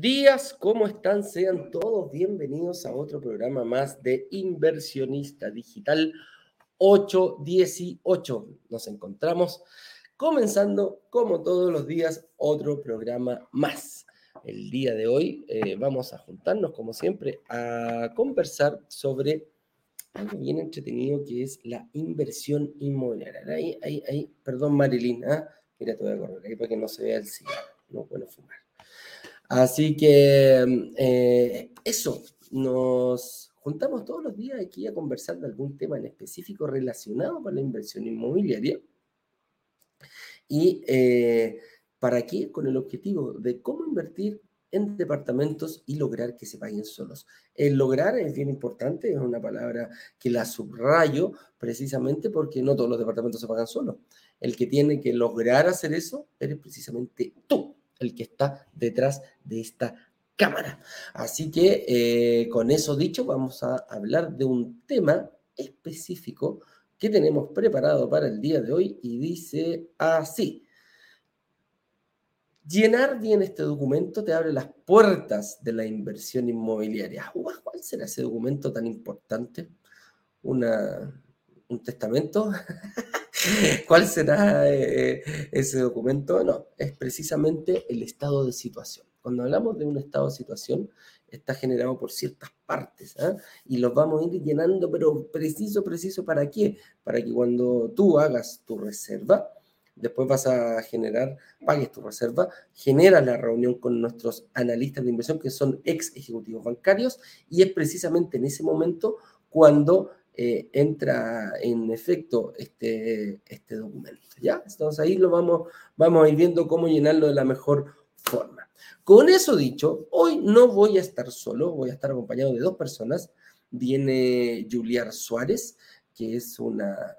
días, ¿cómo están? Sean todos bienvenidos a otro programa más de Inversionista Digital 818. Nos encontramos comenzando, como todos los días, otro programa más. El día de hoy eh, vamos a juntarnos, como siempre, a conversar sobre algo bien entretenido que es la inversión inmobiliaria. Ahí, ahí, ahí, perdón, Marilyn, ¿ah? mira, te voy a correr ahí para que no se vea el cigarro, no puedo fumar. Así que eh, eso, nos juntamos todos los días aquí a conversar de algún tema en específico relacionado con la inversión inmobiliaria. ¿Y eh, para qué? Con el objetivo de cómo invertir en departamentos y lograr que se paguen solos. El lograr es bien importante, es una palabra que la subrayo precisamente porque no todos los departamentos se pagan solos. El que tiene que lograr hacer eso eres precisamente tú el que está detrás de esta cámara. Así que eh, con eso dicho, vamos a hablar de un tema específico que tenemos preparado para el día de hoy y dice así. Llenar bien este documento te abre las puertas de la inversión inmobiliaria. ¿Cuál será ese documento tan importante? Una, ¿Un testamento? ¿Cuál será eh, ese documento? No, es precisamente el estado de situación. Cuando hablamos de un estado de situación, está generado por ciertas partes ¿ah? y los vamos a ir llenando, pero preciso, preciso, ¿para qué? Para que cuando tú hagas tu reserva, después vas a generar, pagues tu reserva, generas la reunión con nuestros analistas de inversión que son ex ejecutivos bancarios y es precisamente en ese momento cuando eh, entra en efecto este, este documento. ¿ya? Entonces ahí lo vamos, vamos a ir viendo cómo llenarlo de la mejor forma. Con eso dicho, hoy no voy a estar solo, voy a estar acompañado de dos personas. Viene Juliar Suárez, que es una,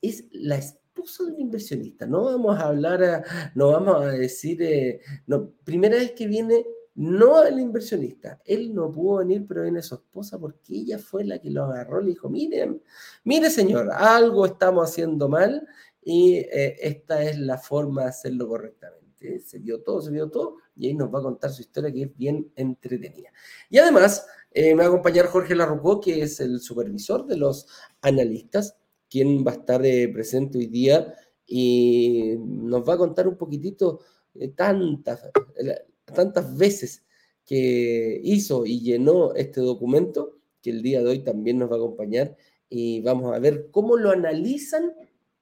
es la esposa de un inversionista. No vamos a hablar, no vamos a decir, eh, no, primera vez que viene no el inversionista. Él no pudo venir, pero viene su esposa porque ella fue la que lo agarró. Le dijo, miren, mire señor, algo estamos haciendo mal y eh, esta es la forma de hacerlo correctamente. Se vio todo, se vio todo y ahí nos va a contar su historia que es bien entretenida. Y además eh, me va a acompañar Jorge Larrucó, que es el supervisor de los analistas, quien va a estar eh, presente hoy día y nos va a contar un poquitito tantas tantas veces que hizo y llenó este documento, que el día de hoy también nos va a acompañar y vamos a ver cómo lo analizan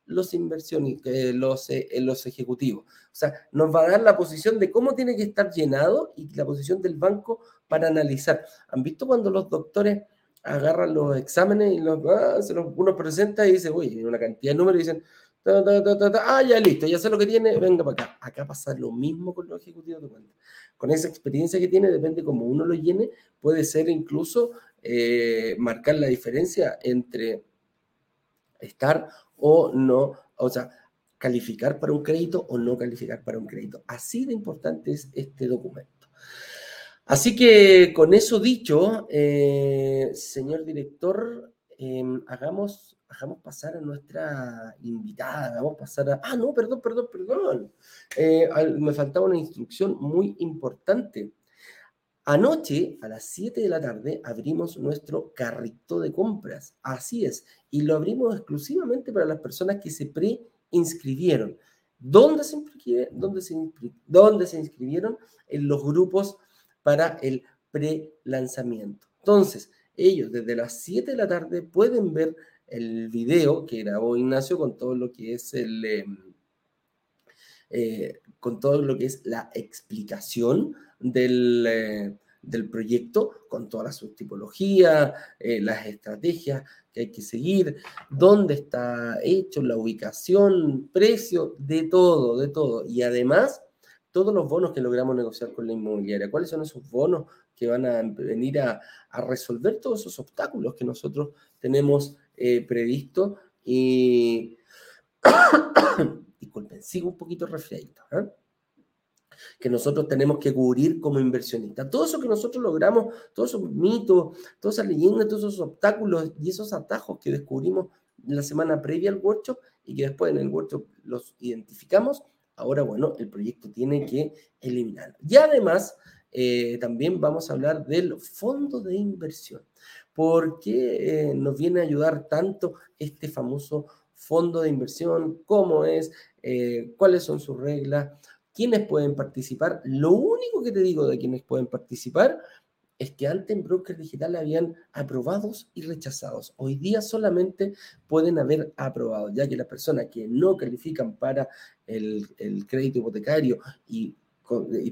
los inversionistas, eh, los, eh, los ejecutivos. O sea, nos va a dar la posición de cómo tiene que estar llenado y la posición del banco para analizar. ¿Han visto cuando los doctores agarran los exámenes y los, ah, se los uno presenta y dice, uy, una cantidad de números y dicen, ah, ya listo, ya sé lo que tiene, venga para acá. Acá pasa lo mismo con los ejecutivos de cuenta. Con esa experiencia que tiene, depende cómo uno lo llene, puede ser incluso eh, marcar la diferencia entre estar o no, o sea, calificar para un crédito o no calificar para un crédito. Así de importante es este documento. Así que con eso dicho, eh, señor director, em, hagamos dejamos pasar a nuestra invitada, a pasar a... Ah, no, perdón, perdón, perdón. Eh, me faltaba una instrucción muy importante. Anoche, a las 7 de la tarde, abrimos nuestro carrito de compras. Así es. Y lo abrimos exclusivamente para las personas que se pre-inscribieron. ¿Dónde se, dónde, ¿Dónde se inscribieron? En los grupos para el pre-lanzamiento. Entonces, ellos desde las 7 de la tarde pueden ver el video que grabó Ignacio con todo lo que es el... Em, eh, con todo lo que es la explicación del, eh, del proyecto, con toda la subtipología, eh, las estrategias que hay que seguir, dónde está hecho, la ubicación, precio, de todo, de todo. Y además, todos los bonos que logramos negociar con la inmobiliaria. ¿Cuáles son esos bonos que van a venir a, a resolver todos esos obstáculos que nosotros tenemos eh, previsto y disculpen, sigo un poquito resfriadito, ¿eh? que nosotros tenemos que cubrir como inversionistas. Todo eso que nosotros logramos, todos esos mitos, todas esas leyendas, todos esos obstáculos y esos atajos que descubrimos la semana previa al workshop y que después en el workshop los identificamos, Ahora, bueno, el proyecto tiene que eliminarlo. Y además, eh, también vamos a hablar del fondo de inversión. ¿Por qué eh, nos viene a ayudar tanto este famoso fondo de inversión? ¿Cómo es? Eh, ¿Cuáles son sus reglas? ¿Quiénes pueden participar? Lo único que te digo de quienes pueden participar es que antes en Broker Digital habían aprobados y rechazados. Hoy día solamente pueden haber aprobado, ya que las personas que no califican para el, crédito hipotecario y,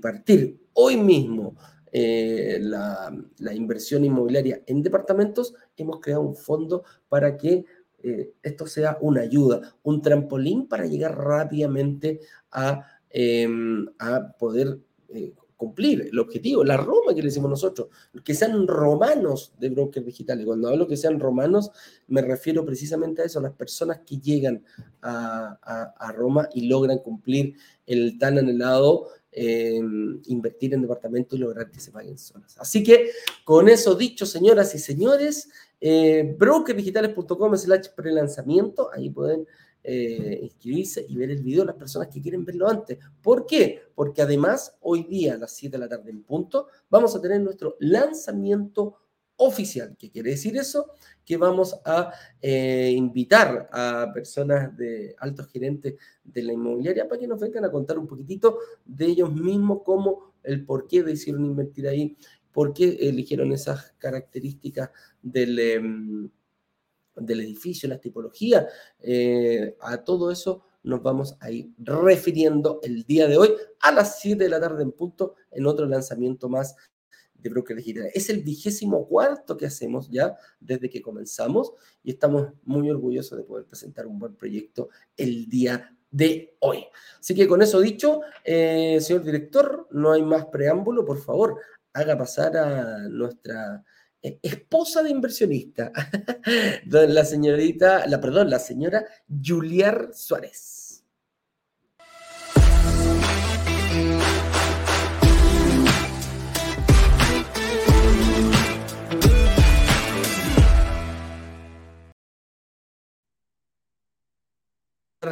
partir hoy mismo eh, la, inversión inmobiliaria en departamentos, hemos creado un fondo para que eh, esto sea una ayuda, un trampolín para llegar rápidamente a, em, a poder eh, cumplir el objetivo, la Roma que le decimos nosotros, que sean romanos de brokers digitales. Cuando hablo que sean romanos, me refiero precisamente a eso, a las personas que llegan a, Roma y logran cumplir el tan anhelado invertir en departamentos y lograr que se paguen zonas. Así que con eso dicho, señoras y señores, eh, brokerdigitales.com slash prelanzamiento, ahí pueden eh, inscribirse y ver el video las personas que quieren verlo antes. ¿Por qué? Porque además hoy día a las 7 de la tarde en punto vamos a tener nuestro lanzamiento oficial. ¿Qué quiere decir eso? Que vamos a eh, invitar a personas de altos gerentes de la inmobiliaria para que nos vengan a contar un poquitito de ellos mismos, cómo el por qué decidieron invertir ahí, por qué eligieron esas características del... Em, del edificio, la tipología, eh, a todo eso nos vamos a ir refiriendo el día de hoy a las 7 de la tarde en punto en otro lanzamiento más de Broker Digital. Es el vigésimo cuarto que hacemos ya desde que comenzamos y estamos muy orgullosos de poder presentar un buen proyecto el día de hoy. Así que con eso dicho, eh, señor director, no hay más preámbulo, por favor, haga pasar a nuestra eh, esposa de inversionista, la señorita, la, perdón, la señora Juliar Suárez.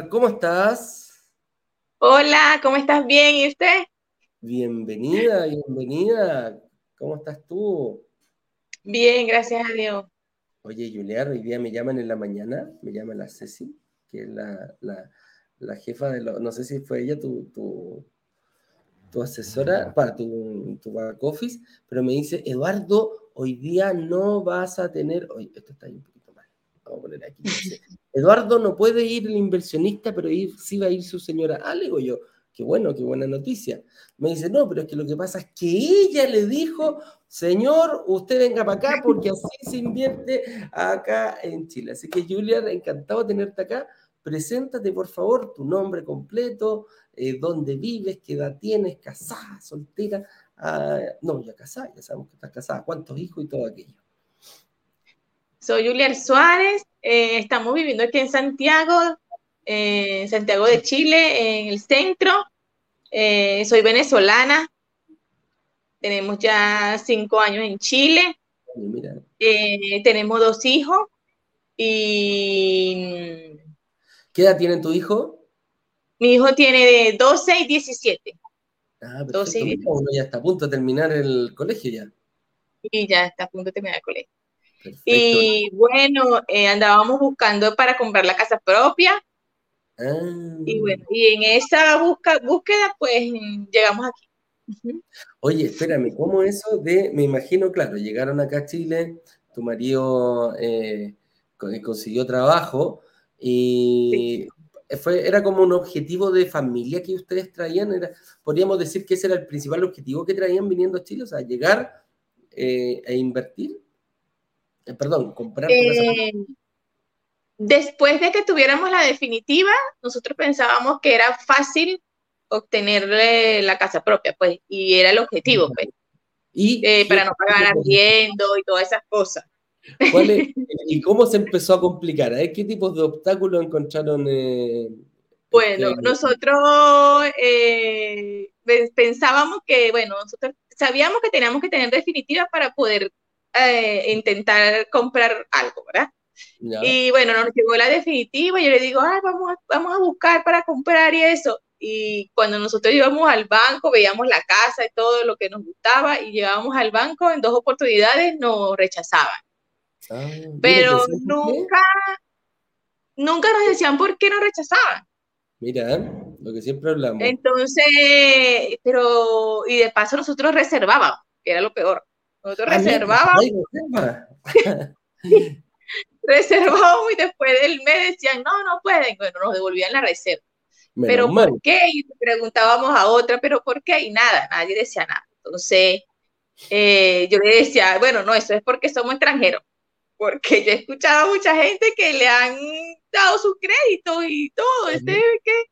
¿Cómo estás? Hola, ¿cómo estás? Bien, ¿y usted? Bienvenida, bienvenida. ¿Cómo estás tú? Bien, gracias a Dios. Oye, Julia, hoy día me llaman en la mañana, me llama la Ceci, que es la, jefa de los, no sé si fue ella tu, tu, asesora, para tu, tu back office, pero me dice, Eduardo, hoy día no vas a tener, oye, esto está mal, vamos a poner aquí. Eduardo no puede ir el inversionista, pero sí va a ir su señora. Ah, le digo yo, Qué bueno, qué buena noticia. Me dice, no, pero es que lo que pasa es que ella le dijo, señor, usted venga para acá porque así se invierte acá en Chile. Así que Julia, encantado de tenerte acá. Preséntate, por favor, tu nombre completo, eh, dónde vives, qué edad tienes, casada, soltera. Ah, no, ya casada, ya sabemos que estás casada, cuántos hijos y todo aquello. Soy Julia Suárez, eh, estamos viviendo aquí en Santiago, en Santiago de Chile, en el centro. Eh, soy venezolana. Tenemos ya cinco años en Chile. Eh, tenemos dos hijos. Y. ¿Qué edad tiene tu hijo? Mi hijo tiene de 12 y 17. Ah, Uno ya está a punto de terminar el colegio ya. Y ya está a punto de terminar el colegio. Y bueno, eh, andábamos buscando para comprar la casa propia. Y bueno, y en esa búsqueda, pues llegamos aquí. Oye, espérame, ¿cómo eso de, me imagino, claro, llegaron acá a Chile, tu marido eh, consiguió trabajo y fue, era como un objetivo de familia que ustedes traían, era, podríamos decir que ese era el principal objetivo que traían viniendo a Chile, o sea, llegar eh, e invertir, eh, perdón, comprar. Después de que tuviéramos la definitiva, nosotros pensábamos que era fácil obtener la casa propia, pues, y era el objetivo, pues. ¿Y eh, para no pagar arriendo y todas esas cosas. ¿Y cómo se empezó a complicar? ¿Eh? ¿Qué tipos de obstáculos encontraron? Eh, bueno, este, nosotros pensábamos que, bueno, nosotros sabíamos que teníamos que tener definitiva para poder intentar comprar algo, ¿verdad? Y bueno, nos llegó la definitiva y yo le digo, Ay, vamos, a, vamos a buscar para comprar y eso. y cuando nosotros íbamos al banco, veíamos la casa y todo lo que nos gustaba y llegábamos al banco, en dos oportunidades nos rechazaban. Ah, Pero nunca, nunca nos decían por qué nos rechazaban. Mira, lo que siempre hablamos. Entonces, pero, y de paso nosotros reservábamos, que era lo peor. Nosotros reservábamos. reservábamos y después del mes decían, no, no pueden. Bueno, nos devolvían la reserva. pero ¿por qué? Y preguntábamos a otra, pero ¿por qué? Y nada, nadie decía nada. Entonces, eh, yo le decía, bueno, no, eso es porque somos extranjeros porque yo he escuchado a mucha gente que le han dado sus créditos y todo, este, que,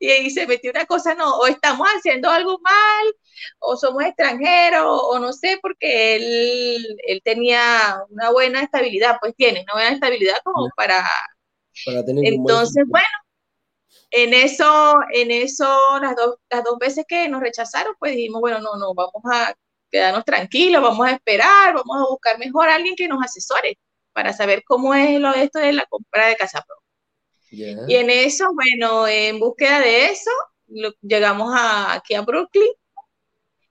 y, y se metió una cosa, no, o estamos haciendo algo mal, o somos extranjeros, o no sé, porque él, él tenía una buena estabilidad, pues tiene una buena estabilidad como para... para tener Entonces, bueno, en eso, en eso, las dos, las dos veces que nos rechazaron, pues dijimos, bueno, no, no, vamos a quedarnos tranquilos, vamos a esperar, vamos a buscar mejor a alguien que nos asesore para saber cómo es lo esto de la compra de casa propia. Y en eso, bueno, en búsqueda de eso, llegamos aquí a Brooklyn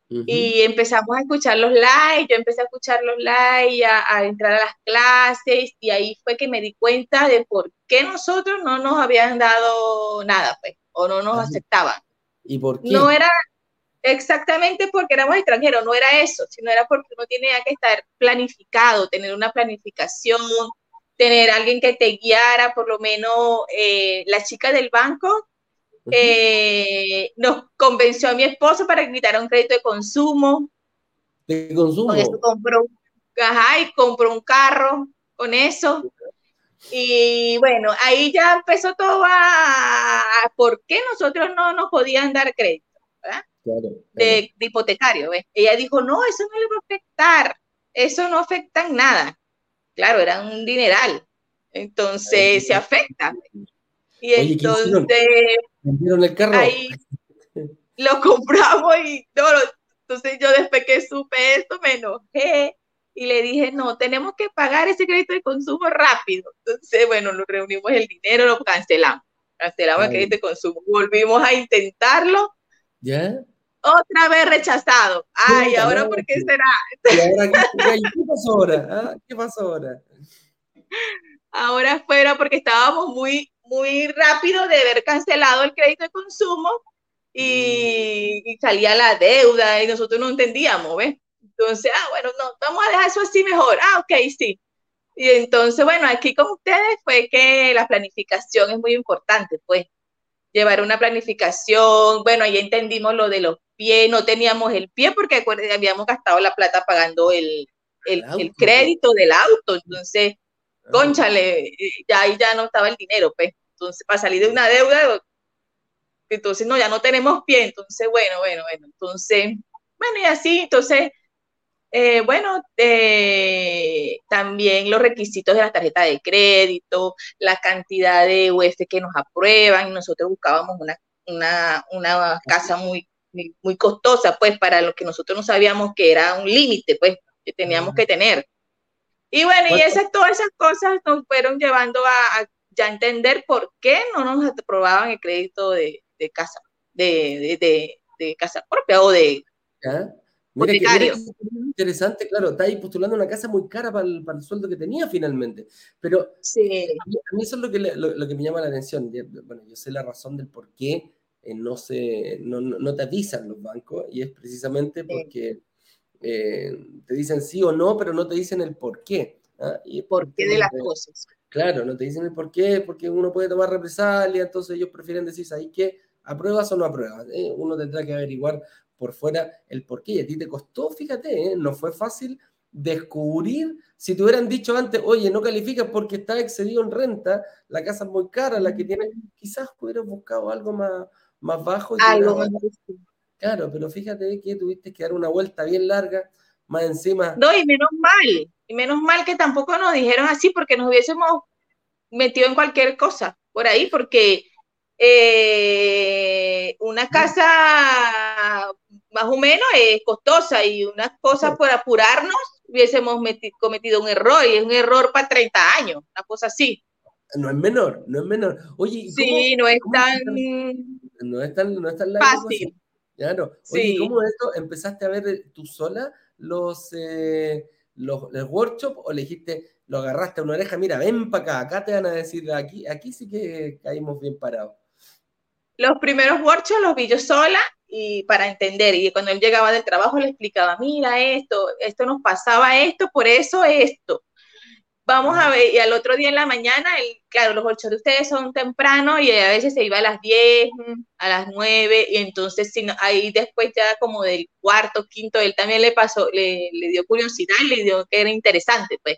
y empezamos a escuchar los live, yo empecé a escuchar los live, a, entrar a las clases y ahí fue que me di cuenta de por qué nosotros no nos habían dado nada, pues, o no nos aceptaban. ¿Y por qué? No era, exactamente porque éramos extranjeros, no era eso, sino era porque uno tenía que estar planificado, tener una planificación, tener alguien que te guiara, por lo menos eh, la chica del banco eh, nos convenció a mi esposo para que quitara un crédito de consumo. De consumo. Con eso compró, ajá, y compró un carro con eso. Y bueno, ahí ya empezó todo a, a por qué nosotros no nos podían dar crédito. ¿verdad? De, hipotecario. Ella dijo, no, eso no le va a afectar, eso no afecta en nada. Claro, era un dineral, entonces se afecta. Y entonces, el carro? ahí lo compramos y no, entonces yo después que supe esto me enojé y le dije, no, tenemos que pagar ese crédito de consumo rápido. Entonces, bueno, nos reunimos el dinero, lo cancelamos. Cancelamos el crédito de consumo. Volvimos a intentarlo. ¿Ya? Otra vez rechazado. Ay, ¿ahora por qué será? qué, pasó ahora? ¿Ah? ¿Qué pasó ahora? Ahora fuera porque estábamos muy, muy rápido de haber cancelado el crédito de consumo y, y, salía la deuda y nosotros no entendíamos, ¿ves? Entonces, ah, bueno, no, vamos a dejar eso así mejor. Ah, ok, sí. Y entonces, bueno, aquí con ustedes fue que la planificación es muy importante, pues llevar una planificación, bueno, ahí entendimos lo de los pies, no teníamos el pie porque habíamos gastado la plata pagando el, el, el crédito del auto, entonces, ah. conchale, ya ahí ya no estaba el dinero, pues, entonces, para salir de una deuda, entonces, no, ya no tenemos pie, entonces, bueno, bueno, bueno, entonces, bueno, y así, entonces, eh, bueno, eh, también los requisitos de la tarjeta de crédito, la cantidad de UF que nos aprueban, nosotros buscábamos una, una, una casa muy, muy costosa, pues, para lo que nosotros no sabíamos que era un límite, pues, que teníamos que tener. Y bueno, y esas, todas esas cosas nos fueron llevando a, ya entender por qué no nos aprobaban el crédito de, de casa, de, de, de, casa propia o de... Mira interesante, claro, está ahí postulando una casa muy cara para el, para el sueldo que tenía finalmente. Pero sí. a, mí, eso es lo que, lo, que me llama la atención. Bueno, yo sé la razón del por qué eh, no, se, no, no, te avisan los bancos y es precisamente porque eh, te dicen sí o no, pero no te dicen el por qué. ¿ah? Y ¿Por qué de las cosas? Claro, no te dicen el por qué, porque uno puede tomar represalia, entonces ellos prefieren decir, ahí que apruebas o no apruebas. Eh, uno tendrá que averiguar por fuera el por qué. Y a ti te costó, fíjate, ¿eh? no fue fácil descubrir, si te hubieran dicho antes, oye, no calificas porque está excedido en renta, la casa es muy cara, la que tiene, quizás hubieras buscado algo más, más bajo. algo más Claro, pero fíjate que tuviste que dar una vuelta bien larga, más encima. No, y menos mal, y menos mal que tampoco nos dijeron así porque nos hubiésemos metido en cualquier cosa por ahí, porque eh, una casa más o menos es costosa y unas cosas por apurarnos hubiésemos cometido un error y es un error para 30 años, una cosa así. No es menor, no es menor. Oye, sí, no es tan... No es tan, no es tan fácil. Claro. Oye, ¿cómo esto empezaste a ver eh, tú sola los, eh, los, los workshops o le dijiste, lo agarraste a una oreja, mira, ven para acá, acá te van a decir, aquí, aquí sí que caímos bien parados? Los primeros workshops los vi yo sola y para entender, y cuando él llegaba del trabajo le explicaba, mira esto, esto nos pasaba esto, por eso esto. Vamos a ver, y al otro día en la mañana, el, claro, los workshops de ustedes son temprano y a veces se iba a las 10, a las 9, y entonces si ahí después ya como del cuarto, quinto, él también le pasó, le, le dio curiosidad y le dio que era interesante, pues.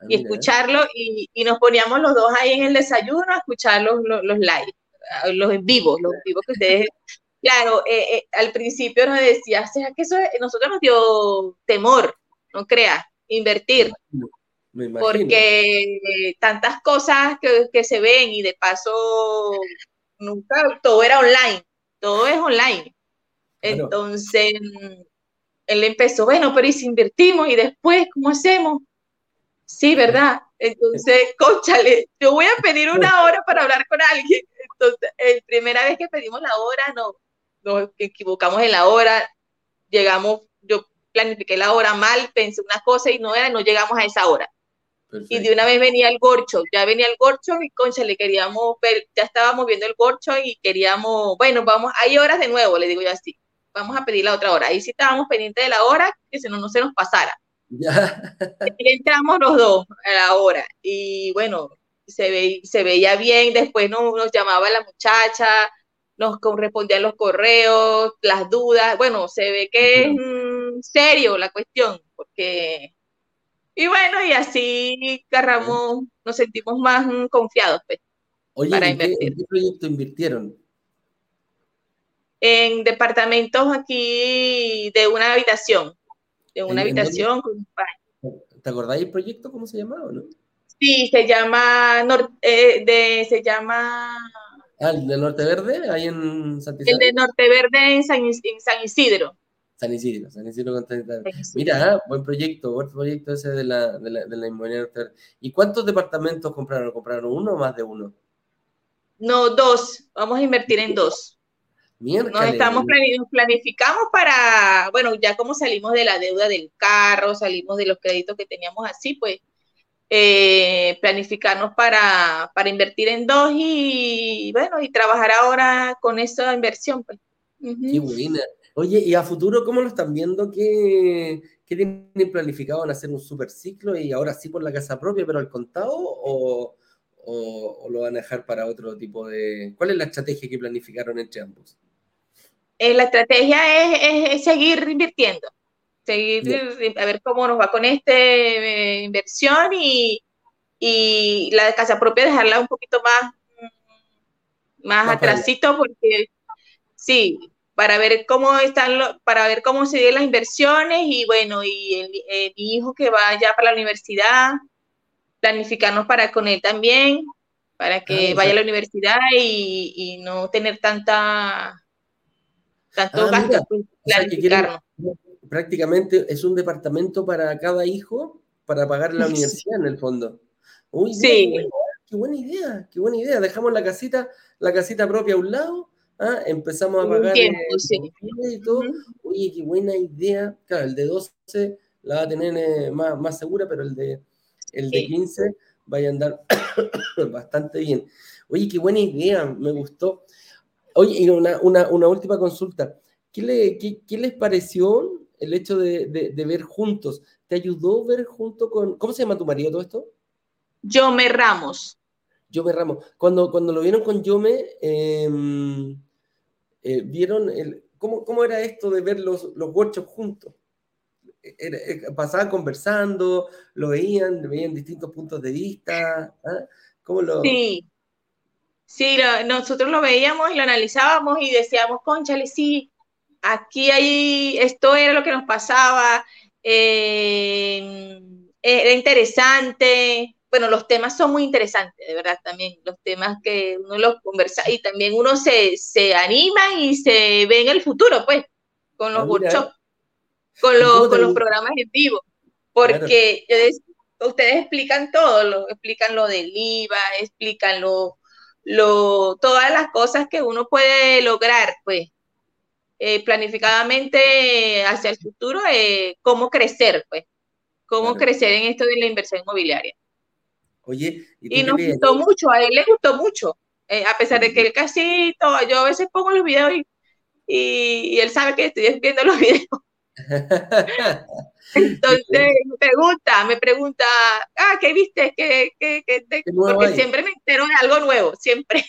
Ah, y escucharlo, y, y, nos poníamos los dos ahí en el desayuno a escuchar los, los, los live, los en vivo, los vivos que ustedes claro, eh, eh, al principio nos decía, o sea, que eso nosotros nos dio temor, no creas, invertir. Porque tantas cosas que, se ven y de paso nunca todo era online, todo es online. Entonces, él empezó, bueno, pero ¿y si invertimos y después cómo hacemos? Sí, ¿verdad? Entonces, cóchale, yo voy a pedir una hora para hablar con alguien. Entonces, la primera vez que pedimos la hora, no, nos equivocamos en la hora, llegamos, yo planifiqué la hora mal, pensé una cosa y no era, no llegamos a esa hora. Y de una vez venía el gorcho, ya venía el gorcho y concha, le queríamos ver, ya estábamos viendo el gorcho y queríamos, bueno, vamos, hay horas de nuevo, le digo yo así, vamos a pedir la otra hora. Ahí sí estábamos pendientes de la hora, que si no, no se nos pasara. Ya. Y entramos los dos a la hora y bueno, se, ve, se veía bien, después nos, nos llamaba la muchacha, nos respondían los correos, las dudas. Bueno, se ve que es mm, serio la cuestión, porque. Y bueno, y así agarramos, nos sentimos más mm, confiados pues, Oye, para ¿en invertir. Qué, ¿en qué proyecto invirtieron? En departamentos aquí de una habitación, de una habitación con. ¿Te acordáis el proyecto? ¿Cómo se llamaba? No? Sí, se llama, eh, de, se llama Ah, el de Norte Verde, ahí en San El de Norte Verde en San, Isidro. San Isidro, San Isidro con Mira, ah, buen proyecto, buen proyecto ese de la, de la, de la inmobiliaria. ¿Y cuántos departamentos compraron? ¿Compraron uno o más de uno? No, dos. Vamos a invertir en dos. Nos estamos planificamos para, bueno, ya como salimos de la deuda del carro, salimos de los créditos que teníamos así, pues eh, planificarnos para, para, invertir en dos y bueno, y trabajar ahora con esa inversión. Pues. Qué buena. Oye, ¿y a futuro cómo lo están viendo? ¿Qué, qué tienen planificado en hacer un super ciclo y ahora sí por la casa propia, pero al contado? O, o, lo van a dejar para otro tipo de... ¿Cuál es la estrategia que planificaron entre ambos? Eh, la estrategia es, es seguir invirtiendo seguir a ver cómo nos va con esta eh, inversión y, y, la casa propia dejarla un poquito más, más, atrasito porque sí, para ver cómo están, para ver cómo siguen las inversiones y bueno, y el, mi hijo que vaya para la universidad, planificarnos para con él también, para que vaya a la universidad y, no tener tanta tanto ah, gasto, pues, planificarnos prácticamente es un departamento para cada hijo para pagar la universidad en el fondo. Uy, sí. qué buena idea, qué buena idea. Dejamos la casita, la casita propia a un lado, ¿ah? empezamos a pagar tiempo, y todo. Oye, qué buena idea. Claro, el de 12 la va a tener eh, más, más, segura, pero el de, el de 15 vaya a andar bastante bien. Oye, qué buena idea, me gustó. Oye, y una, una, una última consulta. ¿Qué, le, qué, qué les pareció el hecho de, de, ver juntos, ¿te ayudó ver junto con... ¿Cómo se llama tu marido todo esto? Yome Ramos. Yome Ramos. Cuando, cuando lo vieron con Yome, em, eh, vieron el, ¿cómo, ¿cómo, era esto de ver los, los workshops juntos? Eh, pasaban conversando, lo veían, veían distintos puntos de vista. ¿ah? ¿Cómo lo... Sí, sí, nosotros lo veíamos y lo analizábamos y decíamos, conchale, sí, aquí hay, esto era lo que nos pasaba, eh, era interesante. Bueno, los temas son muy interesantes, de verdad, también. Los temas que uno los conversa y también uno se, se anima y se ve en el futuro, pues, con los ah, workshops, con los, con los programas en vivo. Porque yo ustedes explican todo, lo, explican lo del IVA, explican lo, lo, todas las cosas que uno puede lograr, pues, eh, planificadamente hacia el futuro, eh, cómo crecer, pues, cómo crecer en esto de la inversión inmobiliaria. Oye, y, nos gustó mucho, a él le gustó mucho, eh, a pesar de que él casi todo, yo a veces pongo los videos y, y, él sabe que estoy viendo los videos. Entonces me pregunta, me pregunta, ah, ¿qué viste? ¿Qué, qué, qué, Porque siempre me entero de algo nuevo, siempre.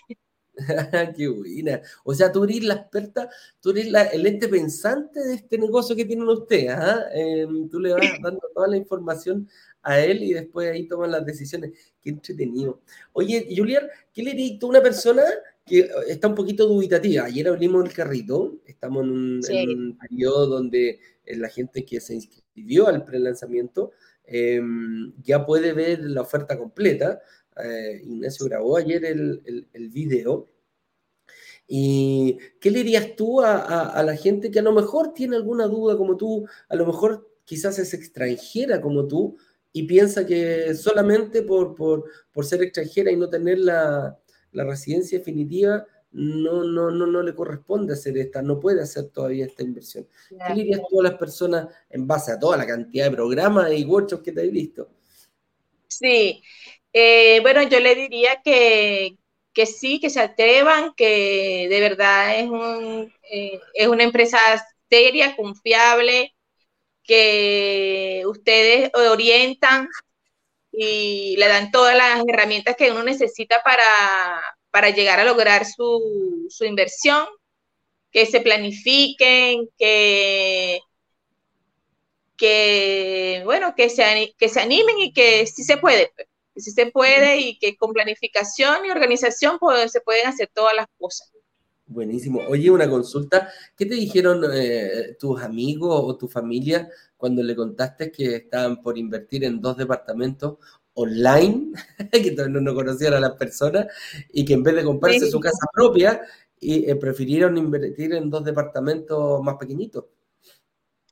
Qué buena. O sea, tú eres la experta, tú eres el ente pensante de este negocio que tienen ustedes. ¿ah? Em, tú le vas dando toda la información a él y después ahí toman las decisiones. Qué entretenido. Oye, Julián, ¿qué le dirías a una persona que está un poquito dubitativa? Ayer abrimos el carrito, estamos en un, periodo donde eh, la gente que se inscribió al pre-lanzamiento em, ya puede ver la oferta completa. Eh, Ignacio grabó ayer el, el, video. ¿Y qué le dirías tú a, la gente que a lo mejor tiene alguna duda como tú, a lo mejor quizás es extranjera como tú y piensa que solamente por, por, ser extranjera y no tener la, residencia definitiva no, no, no, no le corresponde hacer esta, no puede hacer todavía esta inversión. ¿Qué le dirías tú a las personas en base a toda la cantidad de programas y workshops que te has visto? Sí, eh, bueno, yo le diría que, sí, que se atrevan, que de verdad es, un, eh, es una empresa seria, confiable, que ustedes orientan y le dan todas las herramientas que uno necesita para, llegar a lograr su, su inversión, que se planifiquen, que, que bueno, que se, que se animen y que sí se puede. Pues que sí se puede y que con planificación y organización se pueden hacer todas las cosas. Buenísimo. Oye, una consulta. ¿Qué te dijeron eh, tus amigos o tu familia cuando le contaste que estaban por invertir en dos departamentos online, que todavía no conocían a las personas, y que en vez de comprarse su casa propia, y, eh, prefirieron invertir en dos departamentos más pequeñitos?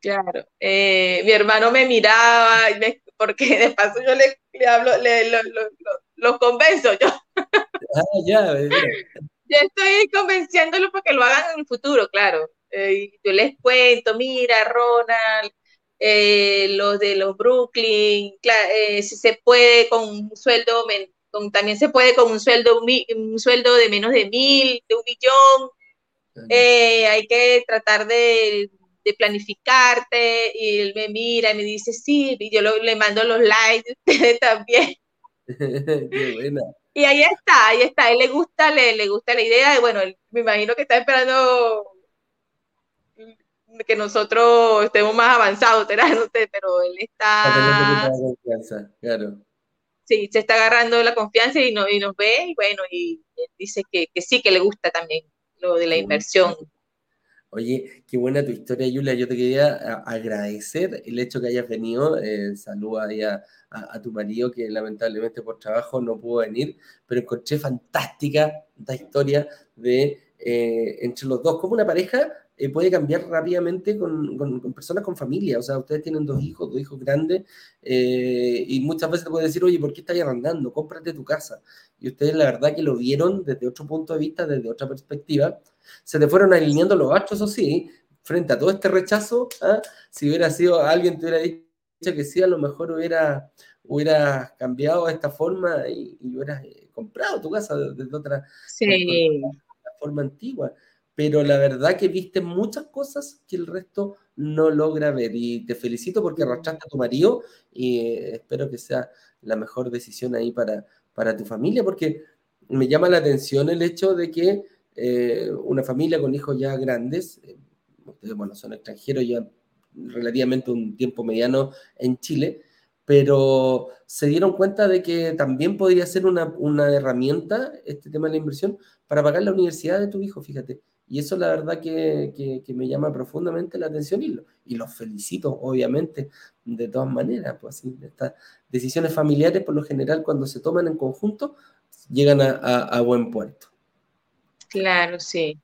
Claro. Eh, mi hermano me miraba y me, porque de paso yo le, le hablo, le, lo, lo, lo, convenzo yo. Ah, ya, Yo estoy convenciéndolo para que lo hagan en el futuro, claro. Eh, yo les cuento, mira, Ronald, eh, los de los Brooklyn, eh, si se puede con un sueldo, con, también se puede con un sueldo, un sueldo de menos de mil, de un millón. hay que tratar de, de planificarte y él me mira y me dice sí, y yo le mando los likes de ustedes también. Qué buena. Y ahí está, ahí está, a él le gusta, le, le gusta la idea, y bueno, me imagino que está esperando que nosotros estemos más avanzados, pero él está... Claro. Sí, se está agarrando la confianza y, no, y nos ve, y bueno, y dice que, que sí, que le gusta también lo de la inversión. Oye, qué buena tu historia, Julia. Yo te quería agradecer el hecho que hayas venido. Eh, ahí a, tu marido que lamentablemente por trabajo no pudo venir, pero encontré fantástica esta historia de eh, entre los dos, como una pareja eh, puede cambiar rápidamente con, personas con familia. O sea, ustedes tienen dos hijos, dos hijos grandes, eh, y muchas veces te pueden decir, oye, ¿por qué estás arrendando? Cómprate tu casa. Y ustedes la verdad que lo vieron desde otro punto de vista, desde otra perspectiva. Se te fueron alineando los astros, o sí, frente a todo este rechazo. ¿ah? Si hubiera sido alguien, te hubiera dicho que sí, a lo mejor hubiera, hubiera cambiado de esta forma y, y hubieras comprado tu casa desde otra forma antigua pero la verdad que viste muchas cosas que el resto no logra ver. Y te felicito porque arrastraste a tu marido y eh, espero que sea la mejor decisión ahí para, para tu familia, porque me llama la atención el hecho de que eh, una familia con hijos ya grandes, eh, bueno, son extranjeros ya relativamente un tiempo mediano en Chile, pero se dieron cuenta de que también podría ser una, una herramienta este tema de la inversión para pagar la universidad de tu hijo, fíjate. Y eso la verdad que, me llama profundamente la atención y, y los felicito, obviamente, de todas maneras. Pues estas decisiones familiares, por lo general, cuando se toman en conjunto, llegan a, buen puerto. Claro, sí.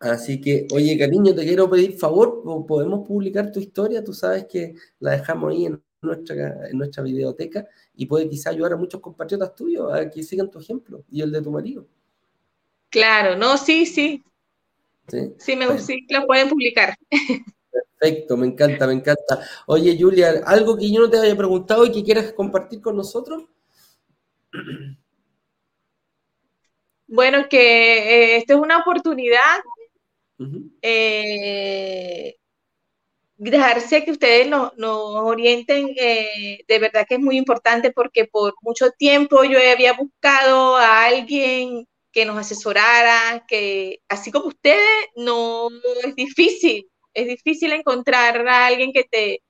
Así que, oye, cariño, te quiero pedir favor, podemos publicar tu historia, tú sabes que la dejamos ahí en nuestra, en nuestra videoteca y puede quizá ayudar a muchos compatriotas tuyos a que sigan tu ejemplo y el de tu marido. Claro, no, sí, sí. Sí, me gusta, sí, lo pueden publicar. Perfecto, me encanta, me encanta. Oye, Julia, ¿algo que yo no te haya preguntado y que quieras compartir con nosotros? Bueno, que eh, esto es una oportunidad eh, dejarse que ustedes nos, orienten, eh, de verdad que es muy importante porque por mucho tiempo yo había buscado a alguien que nos asesorara, que así como ustedes, no es difícil, es difícil encontrar a alguien que te,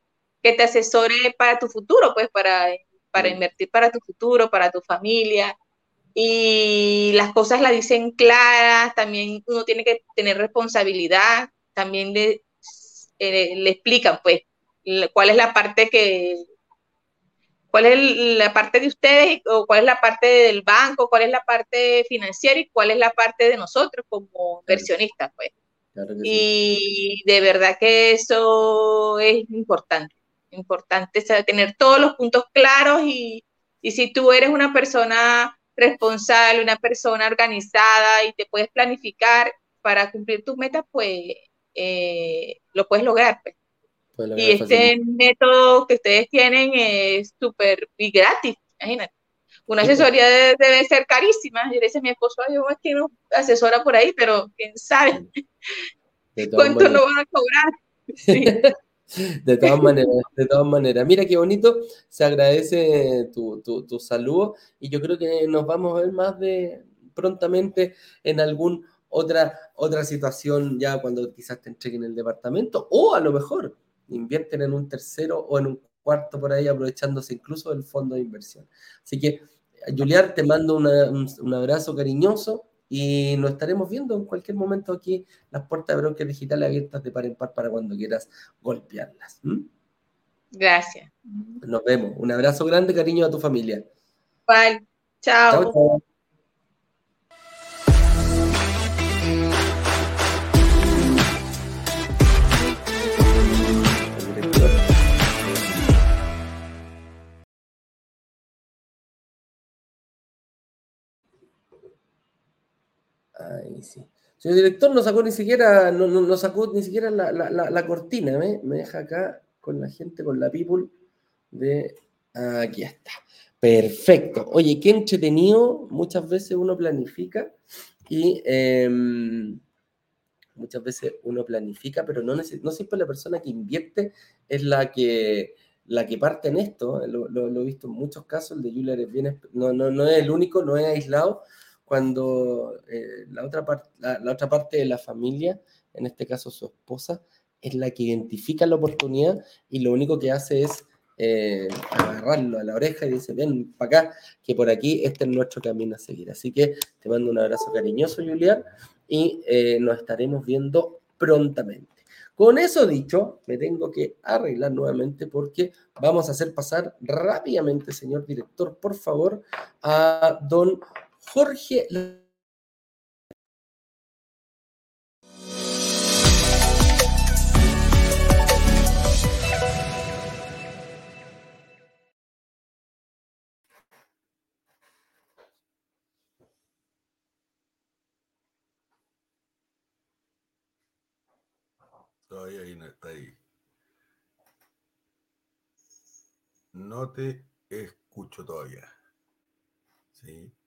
que te asesore para tu futuro, pues para, para invertir para tu futuro, para tu familia. Y las cosas las dicen claras, también uno tiene que tener responsabilidad, también le, eh, le explican pues cuál es la parte que, cuál es la parte de ustedes o cuál es la parte del banco, cuál es la parte financiera y cuál es la parte de nosotros como inversionistas pues. y de verdad que eso es importante, importante tener todos los puntos claros y, y si tú eres una persona responsable, una persona organizada y te puedes planificar para cumplir tus metas, pues eh, lo puedes lograr. Pues. y este método que ustedes tienen es súper y gratis, imagínate. Una pues. asesoría debe, ser carísima. Yo le decía a mi esposo, yo es que no asesora por ahí, pero quién sabe cuánto no van a cobrar. Sí. De todas maneras, de todas maneras. Mira qué bonito, se agradece tu, tu, saludo y yo creo que nos vamos a ver más de prontamente en algún otra, otra situación ya cuando quizás te entreguen el departamento o a lo mejor invierten en un tercero o en un cuarto por ahí aprovechándose incluso del fondo de inversión. Así que, Julián, te mando un abrazo cariñoso y nos estaremos viendo en cualquier momento aquí, las puertas de Broker Digital abiertas de par en par para cuando quieras golpearlas. Gracias. Nos vemos. Un abrazo grande, cariño a tu familia. Bye. chao. chao. Ahí sí. Señor director, no sacó ni siquiera, no, no, sacó ni siquiera la, cortina, ¿eh? me deja acá con la gente, con la people de aquí está. Perfecto. Oye, qué entretenido. Muchas veces uno planifica y em, muchas veces uno planifica, pero no, no siempre la persona que invierte es la que, la que parte en esto. Lo, he visto en muchos casos. El de Julia no, no, no es el único, no es aislado cuando eh, la, otra la, otra parte de la familia, en este caso su esposa, es la que identifica la oportunidad y lo único que hace es eh, agarrarlo a la oreja y dice, ven para acá, que por aquí este es nuestro camino a seguir. Así que te mando un abrazo cariñoso, Julián, y eh, nos estaremos viendo prontamente. Con eso dicho, me tengo que arreglar nuevamente porque vamos a hacer pasar rápidamente, señor director, por favor, a don Jorge Todavía ahí no está ahí. No te escucho todavía. ¿Sí?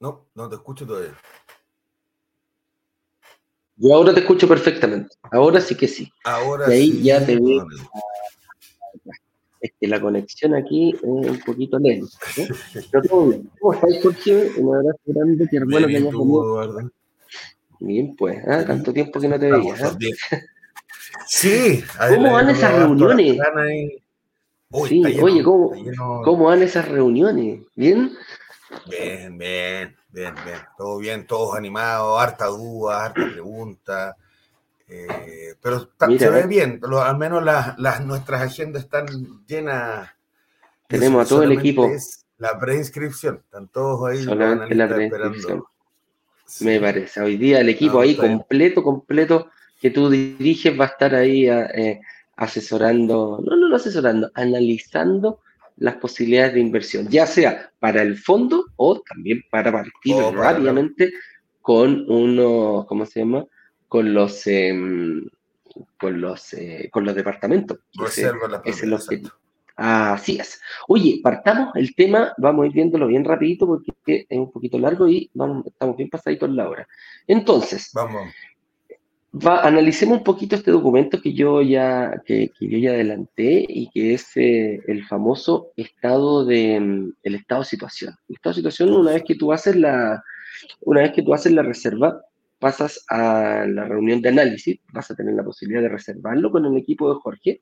No, no te escucho todavía. Yo ahora te escucho perfectamente. Ahora sí que sí. Ahora y ahí ya te veo. Es que la conexión aquí es un poquito lenta. ¿eh? Pero todo bien. ¿Cómo estás, Jorge? Un abrazo grande. Qué hermano que hayas venido. Bien, pues. ¿eh? Tanto tiempo que no te veía. ¿eh? Sí. ¿Cómo van esas reuniones? sí, oye, ¿cómo, ¿cómo van esas reuniones? ¿Bien? Bien, bien, bien, bien. Todo bien, todos animados, harta duda, harta pregunta. Eh, pero se ve bien, al menos las, nuestras agendas están llenas. Tenemos a todo el equipo. la preinscripción, están todos ahí esperando. Me parece. Hoy día el equipo ahí completo, completo, que tú diriges va a estar ahí eh, asesorando, no, no, no asesorando, analizando las posibilidades de inversión, ya sea para el fondo o también para partir rápidamente con unos, ¿cómo se llama? Con los, em, con los, eh, con los departamentos. Reserva la Así es. Oye, partamos el tema, vamos a ir viéndolo bien rapidito porque es un poquito largo y vamos, estamos bien pasaditos la hora. Entonces, vamos. Va, analicemos un poquito este documento que yo ya, que, yo ya adelanté y que es eh, el famoso estado de mm, el estado situación. El estado de situación, una vez que tú haces la, una vez que tú haces la reserva, pasas a la reunión de análisis, vas a tener la posibilidad de reservarlo con el equipo de Jorge,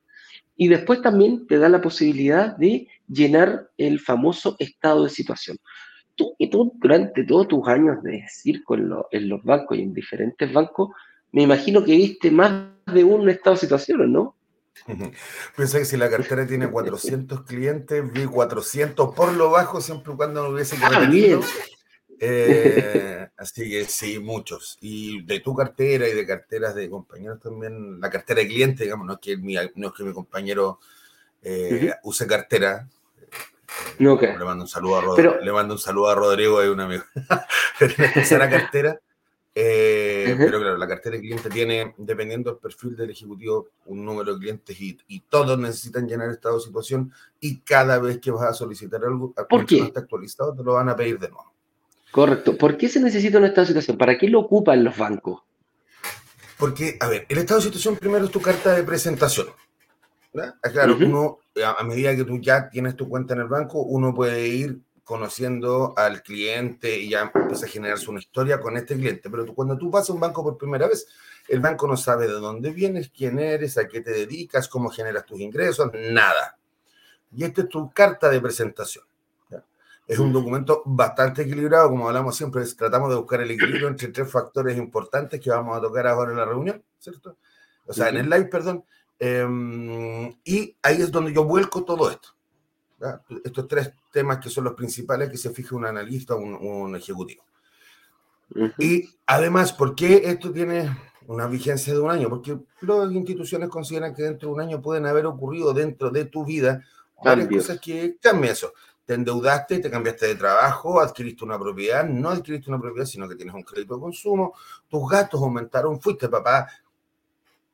y después también te da la posibilidad de llenar el famoso estado de situación. Tú y tú durante todos tus años de circo en los bancos y en diferentes bancos, me imagino que viste más de un estado de situación, ¿no? Pensé que si la cartera tiene 400 clientes, vi 400 por lo bajo, siempre y cuando no hubiese que ah, eh, así que sí, muchos. Y de tu cartera y de carteras de compañeros también, la cartera de cliente, digamos, no es que mi, no es que mi compañero eh, use cartera. No, Le mando un saludo a Rodrigo, le mando un saludo a Rodrigo, es un amigo. Pero en la cartera eh, pero claro, la cartera de clientes tiene, dependiendo del perfil del ejecutivo, un número de clientes y, todos necesitan llenar estado de situación y cada vez que vas a solicitar algo, ¿Por qué? no está actualizado, te lo van a pedir de nuevo. Correcto. ¿Por qué se necesita un estado de situación? ¿Para qué lo ocupan los bancos? Porque, a ver, el estado de situación primero es tu carta de presentación. Ah, claro, uno, a medida que tú ya tienes tu cuenta en el banco, uno puede ir conociendo al cliente y ya empieza a generarse una historia con este cliente. Pero tú, cuando tú vas a un banco por primera vez, el banco no sabe de dónde vienes, quién eres, a qué te dedicas, cómo generas tus ingresos, nada. Y esta es tu carta de presentación. Es un documento bastante equilibrado, como hablamos siempre, tratamos de buscar el equilibrio entre tres factores importantes que vamos a tocar ahora en la reunión, ¿cierto? O sea, en el live, perdón. Em, y ahí es donde yo vuelco todo esto. Estos tres temas que son los principales que se fije un analista o un, ejecutivo. Y además, ¿por qué esto tiene una vigencia de un año? Porque las instituciones consideran que dentro de un año pueden haber ocurrido dentro de tu vida varias cosas que cambian eso. Te endeudaste, te cambiaste de trabajo, adquiriste una propiedad, no adquiriste una propiedad, sino que tienes un crédito de consumo, tus gastos aumentaron, fuiste papá,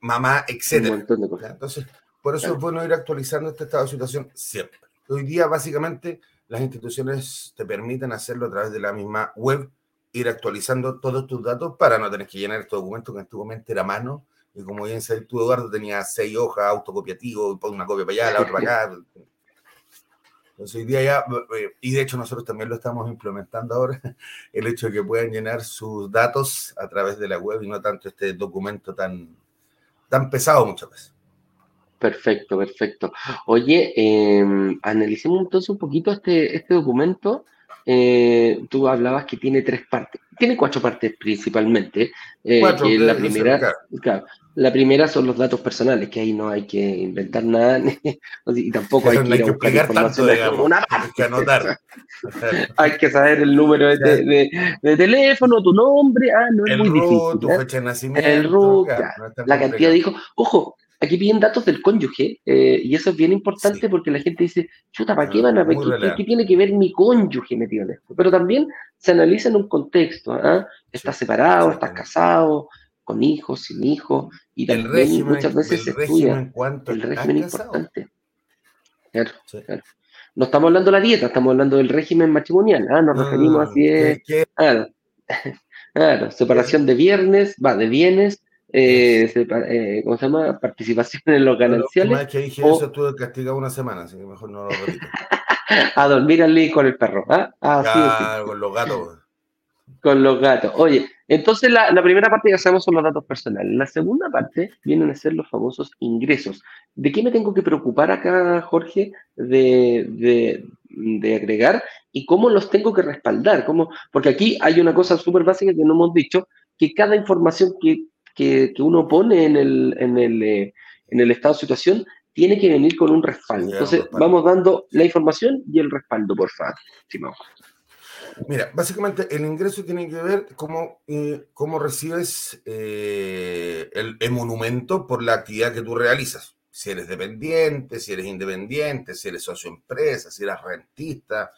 mamá, etc. Entonces, por eso es bueno ir actualizando este estado de situación siempre. Hoy día, básicamente, las instituciones te permiten hacerlo a través de la misma web, ir actualizando todos tus datos para no tener que llenar este documento que antiguamente era mano. Y como bien sabes tú, Eduardo, tenía seis hojas, autocopiativo, una copia para allá, la otra para acá. Entonces, hoy día ya, eh, y de hecho nosotros también lo estamos implementando ahora, el hecho de que puedan llenar sus datos a través de la web y no tanto este documento tan, tan pesado muchas veces. Perfecto, perfecto. Oye, em, analicemos entonces un poquito este, este documento. Eh, tú hablabas que tiene tres partes. Tiene cuatro partes principalmente. Eh, cuatro, la primera, la primera son los datos personales, que ahí no hay que inventar nada, y tampoco hay que, buscar información hay que anotar. hay que saber el número de, de, teléfono, tu nombre, ah, no es muy difícil. Tu fecha de nacimiento. El RUT, la cantidad de hijos. Ojo, aquí piden datos del cónyuge, eh, y eso es bien importante porque la gente dice, chuta, ¿para qué van a ver? ¿Qué, tiene que ver mi cónyuge metido en esto? Pero también se analiza en un contexto, ¿ah? ¿Estás separado, estás casado, con hijos, sin hijos? Y también muchas veces se estudia el régimen importante. Claro, claro. No estamos hablando de la dieta, estamos hablando del régimen matrimonial, ¿ah? Nos referimos así es. Claro. claro, separación de viernes, va, de bienes, eh, eh, ¿cómo se llama? Participación en los gananciales. Vez que dije eso, estuve castigado una semana, así que mejor no lo repito. a dormir al con el perro. ¿ah? Ah, con los gatos. Con los gatos. Oye, entonces la, primera parte ya sabemos son los datos personales. La segunda parte vienen a ser los famosos ingresos. ¿De qué me tengo que preocupar acá, Jorge, de, de, agregar y cómo los tengo que respaldar? ¿Cómo? Porque aquí hay una cosa súper básica que no hemos dicho, que cada información que que, uno pone en el, en, el, eh, en el estado de situación tiene que venir con un respaldo. Entonces, vamos dando la información y el respaldo, por favor, Mira, básicamente el ingreso tiene que ver cómo, eh, cómo recibes eh, el, monumento por la actividad que tú realizas. Si eres dependiente, si eres independiente, si eres socio empresa, si eres rentista.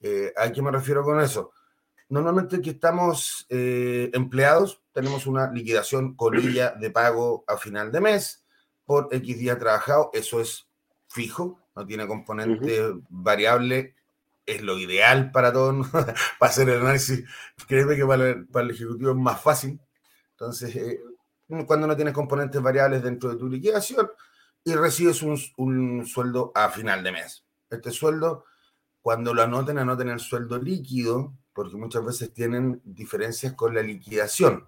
Eh, ¿A qué me refiero con eso? Normalmente que estamos empleados, tenemos una liquidación colilla de pago a final de mes por X día trabajado. Eso es fijo, no tiene componente variable es lo ideal para todos, para hacer el análisis. Créeme que para el, ejecutivo es más fácil. Entonces, eh, cuando no tienes componentes variables dentro de tu liquidación y recibes un, sueldo a final de mes. Este sueldo, cuando lo anoten, anoten el sueldo líquido, porque muchas veces tienen diferencias con la liquidación.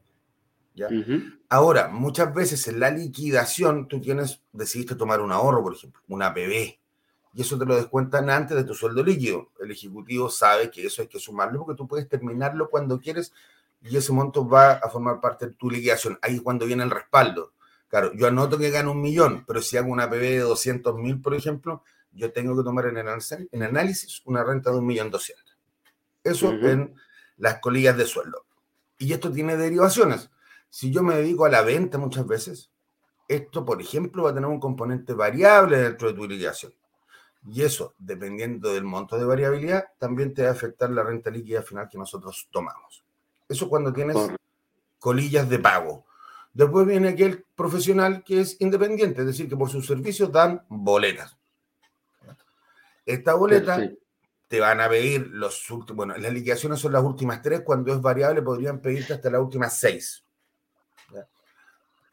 ¿Ya? Ahora, muchas veces en la liquidación tú tienes, decidiste tomar un ahorro, por ejemplo, una PB y eso te lo descuentan antes de tu sueldo líquido. El ejecutivo sabe que eso hay que sumarlo porque tú puedes terminarlo cuando quieres y ese monto va a formar parte de tu liquidación. Ahí es cuando viene el respaldo. Claro, yo anoto que gano un millón, pero si hago una PB de 200 mil, por ejemplo, yo tengo que tomar en, el análisis una renta de un millón doscientos. Eso en las colillas de sueldo. Y esto tiene derivaciones. Si yo me dedico a la venta muchas veces, esto, por ejemplo, va a tener un componente variable dentro de tu liquidación. Y eso, dependiendo del monto de variabilidad, también te va a afectar la renta líquida final que nosotros tomamos. Eso cuando tienes colillas de pago. Después viene aquel profesional que es independiente, es decir, que por sus servicios dan boletas. Esta boleta te van a pedir los últimos, bueno, las liquidaciones son las últimas tres, cuando es variable podrían pedirte hasta las últimas seis.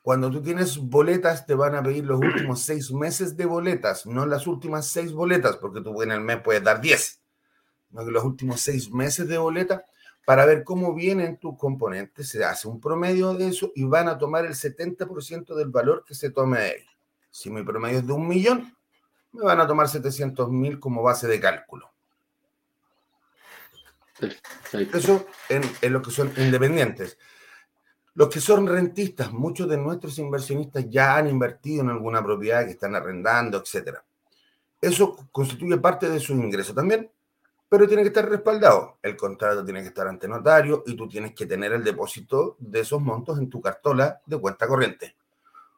Cuando tú tienes boletas, te van a pedir los últimos seis meses de boletas, no las últimas seis boletas, porque tú en el mes puedes dar diez, no que los últimos seis meses de boleta, para ver cómo vienen tus componentes. Se hace un promedio de eso y van a tomar el 70% del valor que se tome de ahí. Si mi promedio es de un millón, me van a tomar 700 mil como base de cálculo. Eso en, en lo que son independientes. Los que son rentistas, muchos de nuestros inversionistas ya han invertido en alguna propiedad que están arrendando, etc. Eso constituye parte de su ingreso también, pero tiene que estar respaldado. El contrato tiene que estar ante notario y tú tienes que tener el depósito de esos montos en tu cartola de cuenta corriente.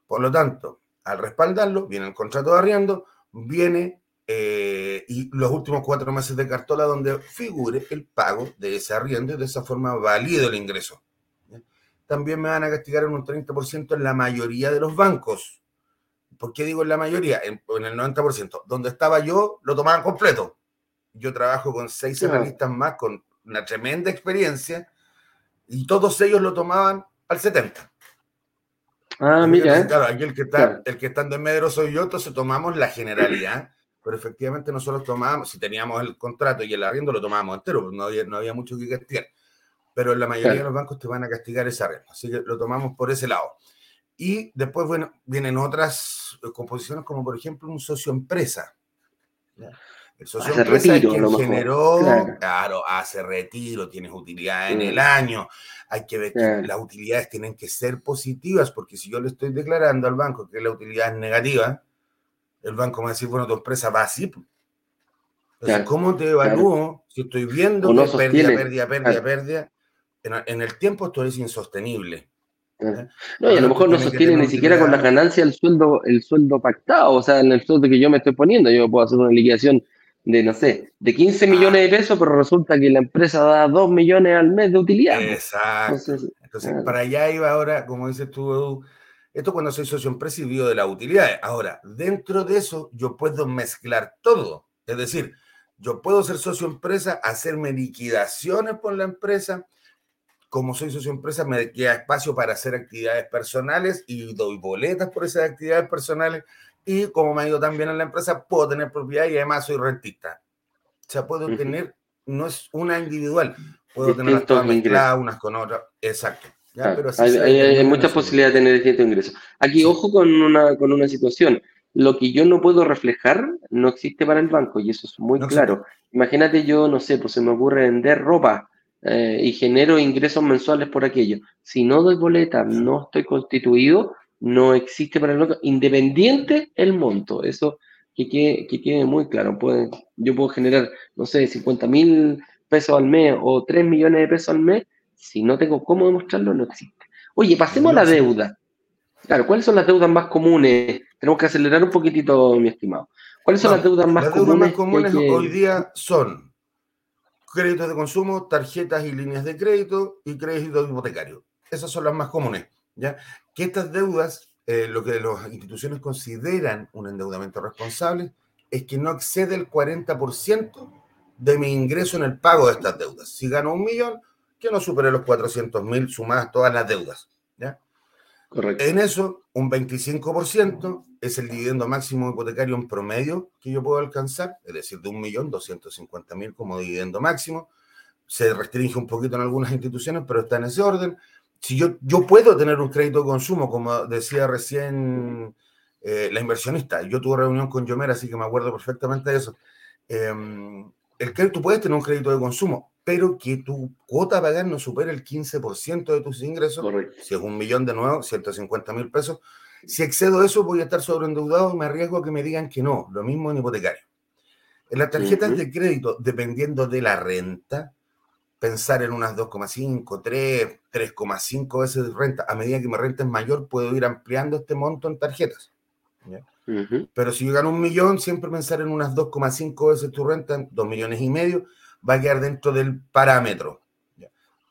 Por lo tanto, al respaldarlo, viene el contrato de arriendo, viene eh, y los últimos cuatro meses de cartola donde figure el pago de ese arriendo y de esa forma valido el ingreso también me van a castigar en un 30% en la mayoría de los bancos. ¿Por qué digo en la mayoría? En, el 90%. Donde estaba yo, lo tomaban completo. Yo trabajo con seis analistas más con una tremenda experiencia y todos ellos lo tomaban al 70%. Ah, mira. ¿eh? Claro, aquí el que, está, el que está en Medro soy yo, entonces tomamos la generalidad, pero efectivamente nosotros tomábamos, si teníamos el contrato y el arriendo, lo tomábamos entero, pues no había, no había mucho que castigar pero en la mayoría de los bancos te van a castigar esa renta. Así que lo tomamos por ese lado. Y después, bueno, vienen otras composiciones, como por ejemplo un socio empresa. El socio empresa es quien generó, claro. hace retiro, tienes utilidad en el año. Hay que ver que las utilidades tienen que ser positivas, porque si yo le estoy declarando al banco que la utilidad es negativa, el banco me va a decir, bueno, tu empresa va así. Entonces, ¿cómo te evalúo si estoy viendo que pérdida, pérdida, pérdida, pérdida? En, el tiempo esto es insostenible. ¿eh? No, y a lo mejor no sostiene ni siquiera con la ganancia el sueldo, el sueldo pactado, o sea, en el sueldo que yo me estoy poniendo, yo puedo hacer una liquidación de, no sé, de 15 millones de pesos, pero resulta que la empresa da 2 millones al mes de utilidad. Exacto. Entonces, para allá iba ahora, como dices tú, esto cuando soy socio empresa y vivo de la utilidad. Ahora, dentro de eso, yo puedo mezclar todo. Es decir, yo puedo ser socio empresa, hacerme liquidaciones por la empresa, como soy socio empresa, me queda espacio para hacer actividades personales y doy boletas por esas actividades personales. Y como me ha ido tan bien en la empresa, puedo tener propiedad y además soy rentista. O sea, puedo tener, no es una individual, puedo tener todas mezcladas unas con otras. Exacto. Pero hay, muchas posibilidades de tener distintos ingresos. Aquí, ojo con una, con una situación. Lo que yo no puedo reflejar no existe para el banco y eso es muy claro. Imagínate yo, no sé, pues se me ocurre vender ropa eh, y genero ingresos mensuales por aquello. Si no doy boleta, no estoy constituido, no existe para el otro, independiente el monto. Eso que quede, que quede muy claro. Puede, yo puedo generar, no sé, 50 mil pesos al mes o 3 millones de pesos al mes, si no tengo cómo demostrarlo, no existe. Oye, pasemos a la deuda. Claro, ¿cuáles son las deudas más comunes? Tenemos que acelerar un poquitito, mi estimado. ¿Cuáles son las deudas más comunes? Las deudas más comunes hoy día son créditos de consumo, tarjetas y líneas de crédito y crédito hipotecario. Esas son las más comunes. ¿ya? Que estas deudas, eh, lo que las instituciones consideran un endeudamiento responsable, es que no excede el 40% de mi ingreso en el pago de estas deudas. Si gano un millón, que no supere los 400 mil sumadas todas las deudas. En eso, un 25% es el dividendo máximo hipotecario en promedio que yo puedo alcanzar, es decir, de un millón, 250 mil como dividendo máximo. Se restringe un poquito en algunas instituciones, pero está en ese orden. Si yo, yo puedo tener un crédito de consumo, como decía recién eh, la inversionista, yo tuve reunión con Yomer, así que me acuerdo perfectamente de eso. Em, el crédito, tú puedes tener un crédito de consumo, pero que tu cuota a pagar no supere el 15% de tus ingresos. Si es un millón de nuevo, 150 mil pesos. Si excedo eso, voy a estar sobreendeudado y me arriesgo a que me digan que no. Lo mismo en hipotecario. En las tarjetas de crédito, dependiendo de la renta, pensar en unas 2,5, 3, 3,5 veces de renta. A medida que mi renta es mayor, puedo ir ampliando este monto en tarjetas. Pero si yo gano un millón, siempre pensar en unas 2,5 veces tu renta, 2 millones y medio, va a quedar dentro del parámetro.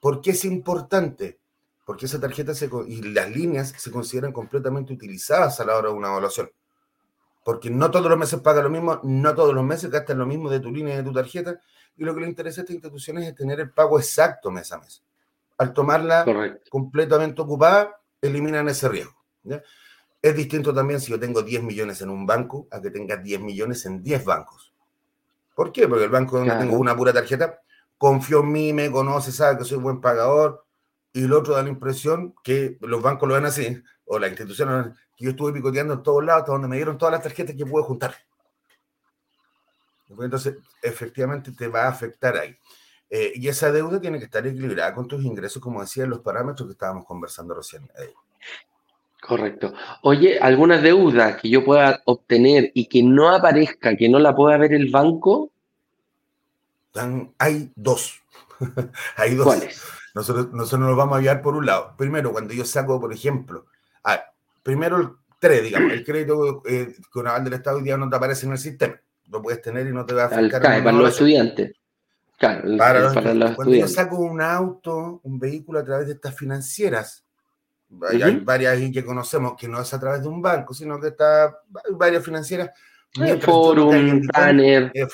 ¿Por qué es importante? Porque esa tarjeta y las líneas se consideran completamente utilizadas a la hora de una evaluación. Porque no todos los meses paga lo mismo, no todos los meses gastan lo mismo de tu línea y de tu tarjeta. Y lo que le interesa a estas instituciones es tener el pago exacto mes a mes. Al tomarla completamente ocupada, eliminan ese riesgo. Es distinto también si yo tengo 10 millones en un banco a que tenga 10 millones en 10 bancos. ¿Por qué? Porque el banco donde tengo una pura tarjeta confió en mí, me conoce, sabe que soy buen pagador, y el otro da la impresión que los bancos lo ven así, o la institución, que yo estuve picoteando en todos lados, hasta donde me dieron todas las tarjetas que pude juntar. Entonces, efectivamente te va a afectar ahí. Eh, y esa deuda tiene que estar equilibrada con tus ingresos, como decía, los parámetros que estábamos conversando recién. Correcto. Oye, ¿alguna deuda que yo pueda obtener y que no aparezca, que no la pueda ver el banco? hay dos. hay dos. ¿Cuáles? Nosotros, nosotros nos vamos a guiar por un lado. Primero, cuando yo saco, por ejemplo, primero el tres, digamos, el crédito eh, con aval del Estado hoy día no te aparece en el sistema. Lo puedes tener y no te va a afectar. para los estudiantes. Claro, para, los, cuando yo saco un auto, un vehículo a través de estas financieras, hay, varias ahí que conocemos que no es a través de un banco, sino que está varias financieras. Eh, forum, Banner, eh,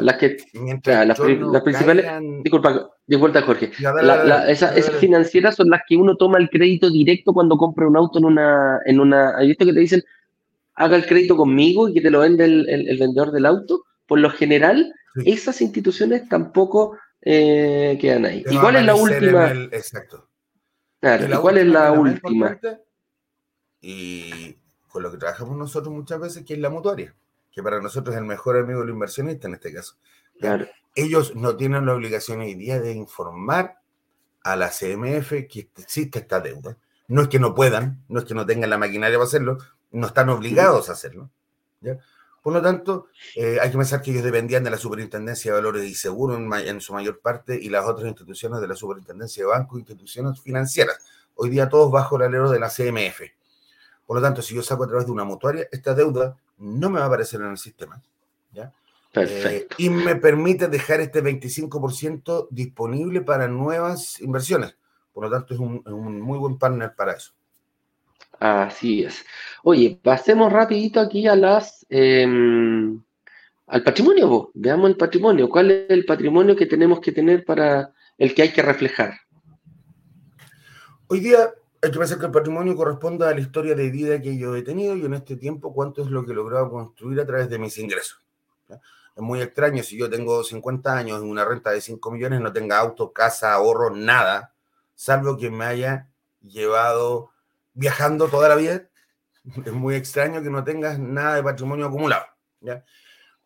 las que, las, principales, disculpa, disculpa Jorge, esas, financieras son las que uno toma el crédito directo cuando compra un auto en una, en una, ¿has visto que te dicen, haga el crédito conmigo y que te lo vende el, vendedor del auto? Por lo general, esas instituciones tampoco eh, quedan ahí. ¿Y cuál es la última? exacto. ¿Y cuál es la última? Y con lo que trabajamos nosotros muchas veces, que es la mutuaria, que para nosotros es el mejor amigo del inversionista en este caso. Claro. Ellos no tienen la obligación hoy día de informar a la CMF que existe esta deuda. No es que no puedan, no es que no tengan la maquinaria para hacerlo, no están obligados a hacerlo. ¿ya? Por lo tanto, eh, hay que pensar que ellos dependían de la Superintendencia de Valores y Seguros en, su mayor parte y las otras instituciones de la Superintendencia de Bancos, instituciones financieras. Hoy día todos bajo el alero de la CMF. Por lo tanto, si yo saco a través de una mutuaria, esta deuda no me va a aparecer en el sistema. ¿ya? Eh, y me permite dejar este 25% disponible para nuevas inversiones. Por lo tanto, es un muy buen partner para eso. Así es. Oye, pasemos rapidito aquí a las em, al patrimonio, veamos el patrimonio. ¿Cuál es el patrimonio que tenemos que tener para el que hay que reflejar? Hoy día hay que pensar que el patrimonio corresponde a la historia de vida que yo he tenido y en este tiempo cuánto es lo que he logrado construir a través de mis ingresos. Es muy extraño si yo tengo 50 años en una renta de 5 millones, no tenga auto, casa, ahorro, nada, salvo que me haya llevado viajando toda la vida, es muy extraño que no tengas nada de patrimonio acumulado. ¿ya?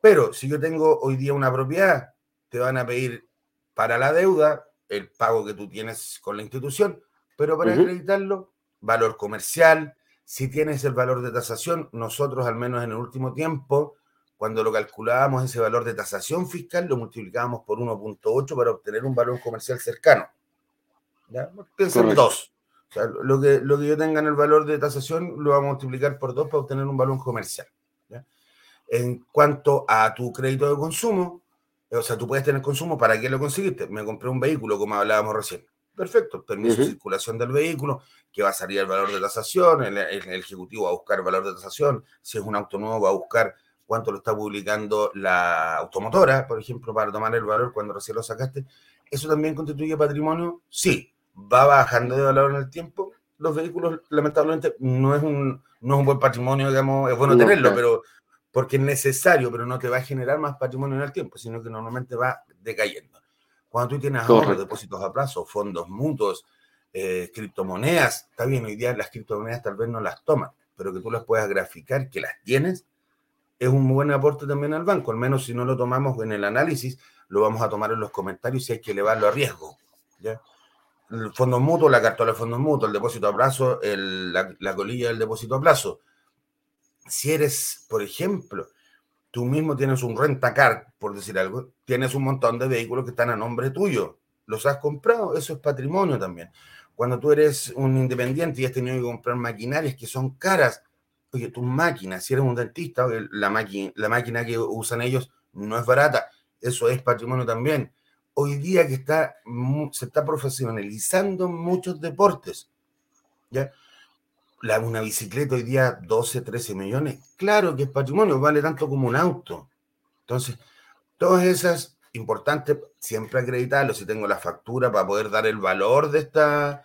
Pero si yo tengo hoy día una propiedad, te van a pedir para la deuda el pago que tú tienes con la institución, pero para acreditarlo, valor comercial, si tienes el valor de tasación, nosotros al menos en el último tiempo cuando lo calculábamos ese valor de tasación fiscal, lo multiplicábamos por 1.8 para obtener un valor comercial cercano. ¿Ya? Piensen dos. O sea, lo que, lo que yo tenga en el valor de tasación lo vamos a multiplicar por dos para obtener un valor comercial. En cuanto a tu crédito de consumo, o sea, tú puedes tener consumo, ¿para qué lo conseguiste? Me compré un vehículo, como hablábamos recién. Perfecto, permiso de circulación del vehículo, que va a salir el valor de tasación, el, ejecutivo va a buscar el valor de tasación, si es un auto nuevo va a buscar cuánto lo está publicando la automotora, por ejemplo, para tomar el valor cuando recién lo sacaste. ¿Eso también constituye patrimonio? Sí. ¿Va bajando de valor en el tiempo? Los vehículos, lamentablemente, no es un, no es un buen patrimonio, digamos, es bueno tenerlo, pero porque es necesario, pero no te va a generar más patrimonio en el tiempo, sino que normalmente va decayendo. Cuando tú tienes ahorros, depósitos a plazo, fondos mutuos, eh, criptomonedas, está bien, hoy día las criptomonedas tal vez no las toman, pero que tú las puedas graficar, que las tienes, es un buen aporte también al banco, al menos si no lo tomamos en el análisis, lo vamos a tomar en los comentarios si hay que elevarlo a riesgo. ¿ya? El fondo mutuo, la cartola de fondos mutuos, el depósito a plazo, la, la colilla del depósito a plazo. Si eres, por ejemplo, tú mismo tienes un rentacar, por decir algo, tienes un montón de vehículos que están a nombre tuyo, los has comprado, eso es patrimonio también. Cuando tú eres un independiente y has tenido que comprar maquinarias que son caras, oye, tus máquinas, si eres un dentista, la, la máquina que usan ellos no es barata, eso es patrimonio también. Hoy día que está, se está profesionalizando muchos deportes, ¿ya? La, una bicicleta hoy día 12, 13 millones, claro que es patrimonio, vale tanto como un auto. Entonces, todas esas importantes, siempre acreditarlo, si tengo la factura para poder dar el valor de esta,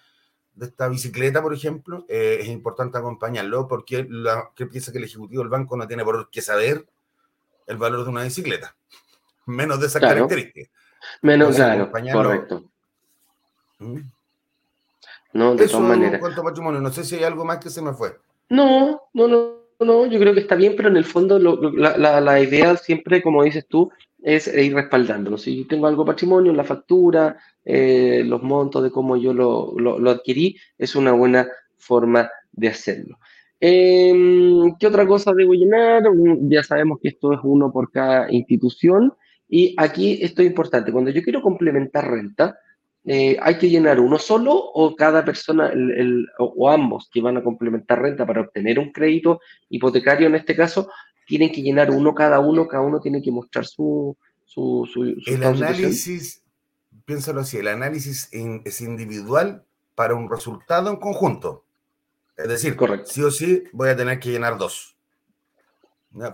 de esta bicicleta, por ejemplo, eh, es importante acompañarlo porque la, ¿qué piensa que el ejecutivo del banco no tiene por qué saber el valor de una bicicleta? Menos de esa característica. Menos, claro, correcto. ¿Mm? No, de Eso todas maneras. cuanto patrimonio, no sé si hay algo más que se me fue. No, no, no, no, yo creo que está bien, pero en el fondo la, la, la, idea siempre, como dices tú, es ir respaldándolo. Si tengo algo patrimonio, la factura, eh, los montos de cómo yo lo, lo, adquirí, es una buena forma de hacerlo. Em, ¿Qué otra cosa debo llenar? Ya sabemos que esto es uno por cada institución. Y aquí esto es importante. Cuando yo quiero complementar renta, eh, ¿hay que llenar uno solo o cada persona el, o, ambos que van a complementar renta para obtener un crédito hipotecario en este caso, tienen que llenar uno cada uno, cada uno tiene que mostrar su... su, el análisis, piénsalo así, el análisis es individual para un resultado en conjunto. Es decir, Correcto. sí o sí voy a tener que llenar dos.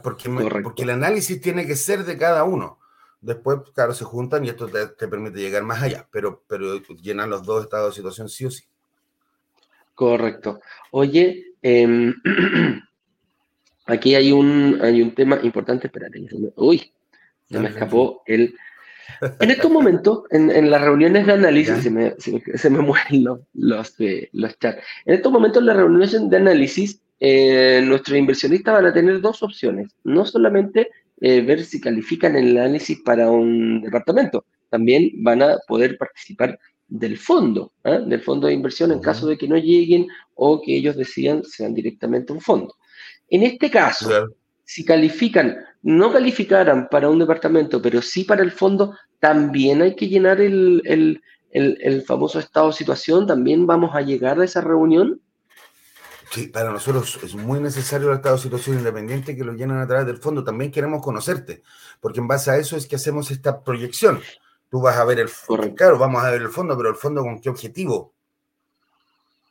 Porque, porque el análisis tiene que ser de cada uno. Después, claro, se juntan y esto te, permite llegar más allá, pero, pero llenan los dos estados de situación sí o sí. Correcto. Oye, eh, aquí hay un, hay un tema importante, espérate, uy, se me escapó el... En estos momentos, en, las reuniones de análisis, se me, se, me, mueren los, los, eh, los, chats. En estos momentos, en las reuniones de análisis, eh, nuestros inversionistas van a tener dos opciones. No solamente eh, ver si califican el análisis para un departamento, también van a poder participar del fondo, ¿ah? del fondo de inversión en caso de que no lleguen o que ellos decidan sean directamente un fondo. En este caso, si califican, no calificaran para un departamento, pero sí para el fondo, también hay que llenar el, el, el famoso estado de situación, también vamos a llegar a esa reunión. Sí, para nosotros es muy necesario el estado de situación independiente que lo llenan a través del fondo. También queremos conocerte, porque en base a eso es que hacemos esta proyección. Tú vas a ver el fondo, claro, vamos a ver el fondo, pero el fondo con qué objetivo.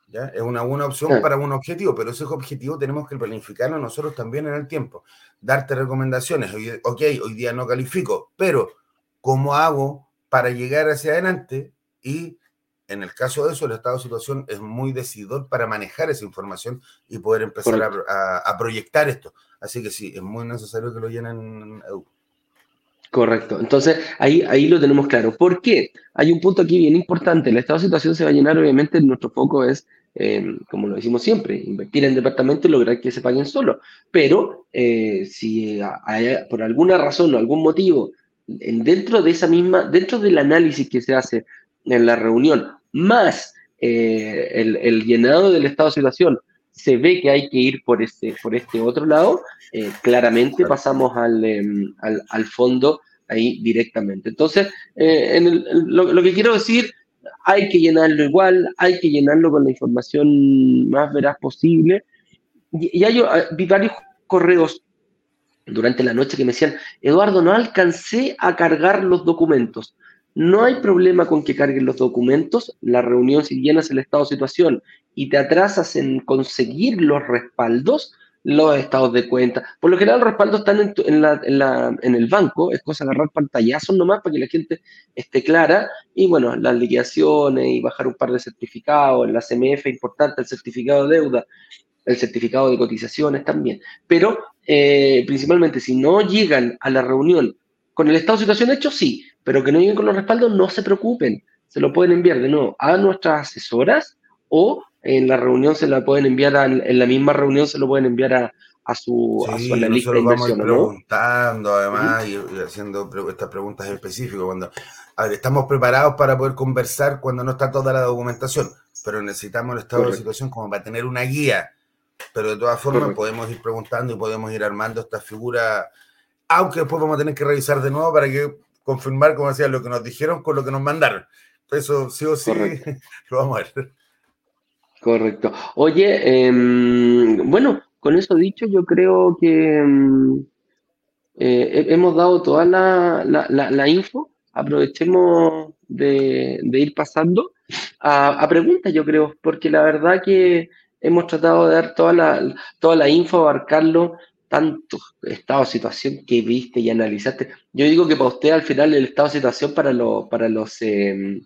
¿Ya? Es una buena opción para un objetivo, pero ese objetivo tenemos que planificarlo nosotros también en el tiempo. Darte recomendaciones. Ok, hoy día no califico, pero ¿cómo hago para llegar hacia adelante y en el caso de eso, el estado de situación es muy decidor para manejar esa información y poder empezar a, proyectar esto. Así que sí, es muy necesario que lo llenen Correcto. Entonces, ahí, ahí lo tenemos claro. ¿Por qué? Hay un punto aquí bien importante. El estado de situación se va a llenar, obviamente, nuestro foco es, em, como lo decimos siempre, invertir en departamento y lograr que se paguen solo. Pero eh, si hay, por alguna razón o algún motivo, dentro de esa misma, dentro del análisis que se hace en la reunión, más eh, el, llenado del estado de situación, se ve que hay que ir por este, por este otro lado, eh, claramente pasamos em, al, al, fondo ahí directamente. Entonces, eh, en lo, que quiero decir, hay que llenarlo igual, hay que llenarlo con la información más veraz posible. Y, hay, vi varios correos durante la noche que me decían, Eduardo, no alcancé a cargar los documentos. No hay problema con que carguen los documentos, la reunión si llenas el estado de situación y te atrasas en conseguir los respaldos, los estados de cuenta. Por lo general los respaldos están en, el banco, es cosa de agarrar pantallazos nomás para que la gente esté clara y bueno, las liquidaciones y bajar un par de certificados, la CMF importante, el certificado de deuda, el certificado de cotizaciones también. Pero eh, principalmente si no llegan a la reunión con el estado de situación hecho, sí, pero que no lleguen con los respaldos, no se preocupen. Se lo pueden enviar de nuevo a nuestras asesoras o en la reunión se la pueden enviar, en la misma reunión se lo pueden enviar a, a su, a su analista de vamos preguntando además y, haciendo estas preguntas específicas. Cuando, estamos preparados para poder conversar cuando no está toda la documentación, pero necesitamos el estado de situación como para tener una guía. Pero de todas formas podemos ir preguntando y podemos ir armando esta figura, aunque después vamos a tener que revisar de nuevo para que confirmar, como decía, lo que nos dijeron con lo que nos mandaron. Eso sí o sí lo vamos a ver. Correcto. Oye, em, bueno, con eso dicho, yo creo que em, eh, hemos dado toda la, la, info. Aprovechemos de, ir pasando a, a, preguntas, yo creo, porque la verdad que hemos tratado de dar toda la, toda la info, abarcarlo tanto estado de situación que viste y analizaste. Yo digo que para usted al final el estado de situación para, lo, para los em,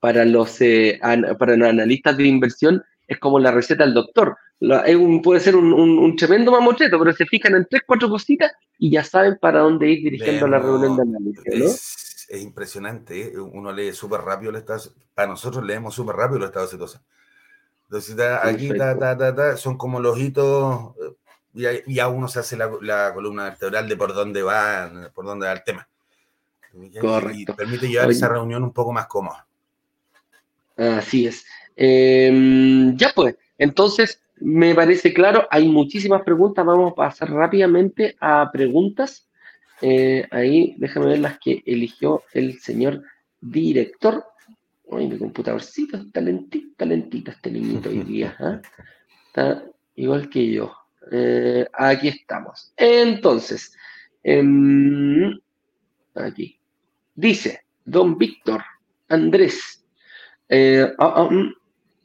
para los eh, para los analistas de inversión es como la receta del doctor. puede ser un, un, tremendo mamotreto, pero se fijan en tres, cuatro cositas y ya saben para dónde ir dirigiendo la reunión de análisis. Es, es impresionante, ¿eh? uno lee súper rápido el estado, para nosotros leemos súper rápido los estados de situación. Entonces, aquí son como los hitos y ya uno se hace la, columna vertebral de por dónde va, por dónde va el tema. Y permite llevar esa reunión un poco más cómoda. Así es. Em, ya pues, entonces me parece claro, hay muchísimas preguntas, vamos a pasar rápidamente a preguntas. Eh, ahí déjame ver las que eligió el señor director. Ay, mi computadorcito está lentito, está lentito este niñito hoy día. ¿ah? Está igual que yo. Eh, aquí estamos. Entonces, em, aquí. Dice, don Víctor Andrés, eh, ah, ah, mm,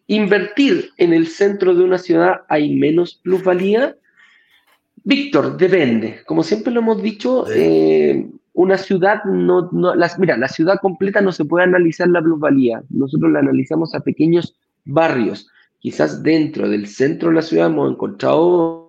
invertir en el centro de una ciudad hay menos plusvalía. Víctor, depende. Como siempre lo hemos dicho, eh, una ciudad no, las, mira, la ciudad completa no se puede analizar la plusvalía. Nosotros la analizamos a pequeños barrios. Quizás dentro del centro de la ciudad hemos encontrado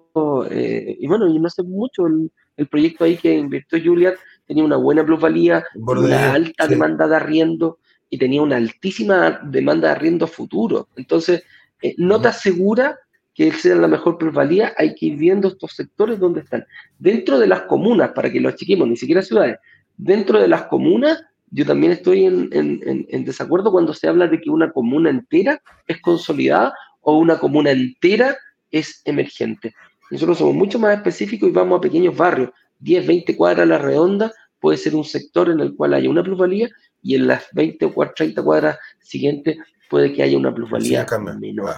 eh, y bueno, y no sé mucho, el, proyecto ahí que invirtió Juliet tenía una buena plusvalía, una alta demanda de arriendo y tenía una altísima demanda de arriendo futuro. Entonces, eh, no te asegura que sea la mejor plusvalía, hay que ir viendo estos sectores donde están. Dentro de las comunas, para que lo achiquemos, ni siquiera ciudades, dentro de las comunas, yo también estoy en, en desacuerdo cuando se habla de que una comuna entera es consolidada o una comuna entera es emergente. Nosotros somos mucho más específicos y vamos a pequeños barrios. 10, 20 cuadras a la redonda puede ser un sector en el cual haya una plusvalía y en las 20 o 30 cuadras siguientes puede que haya una plusvalía menor.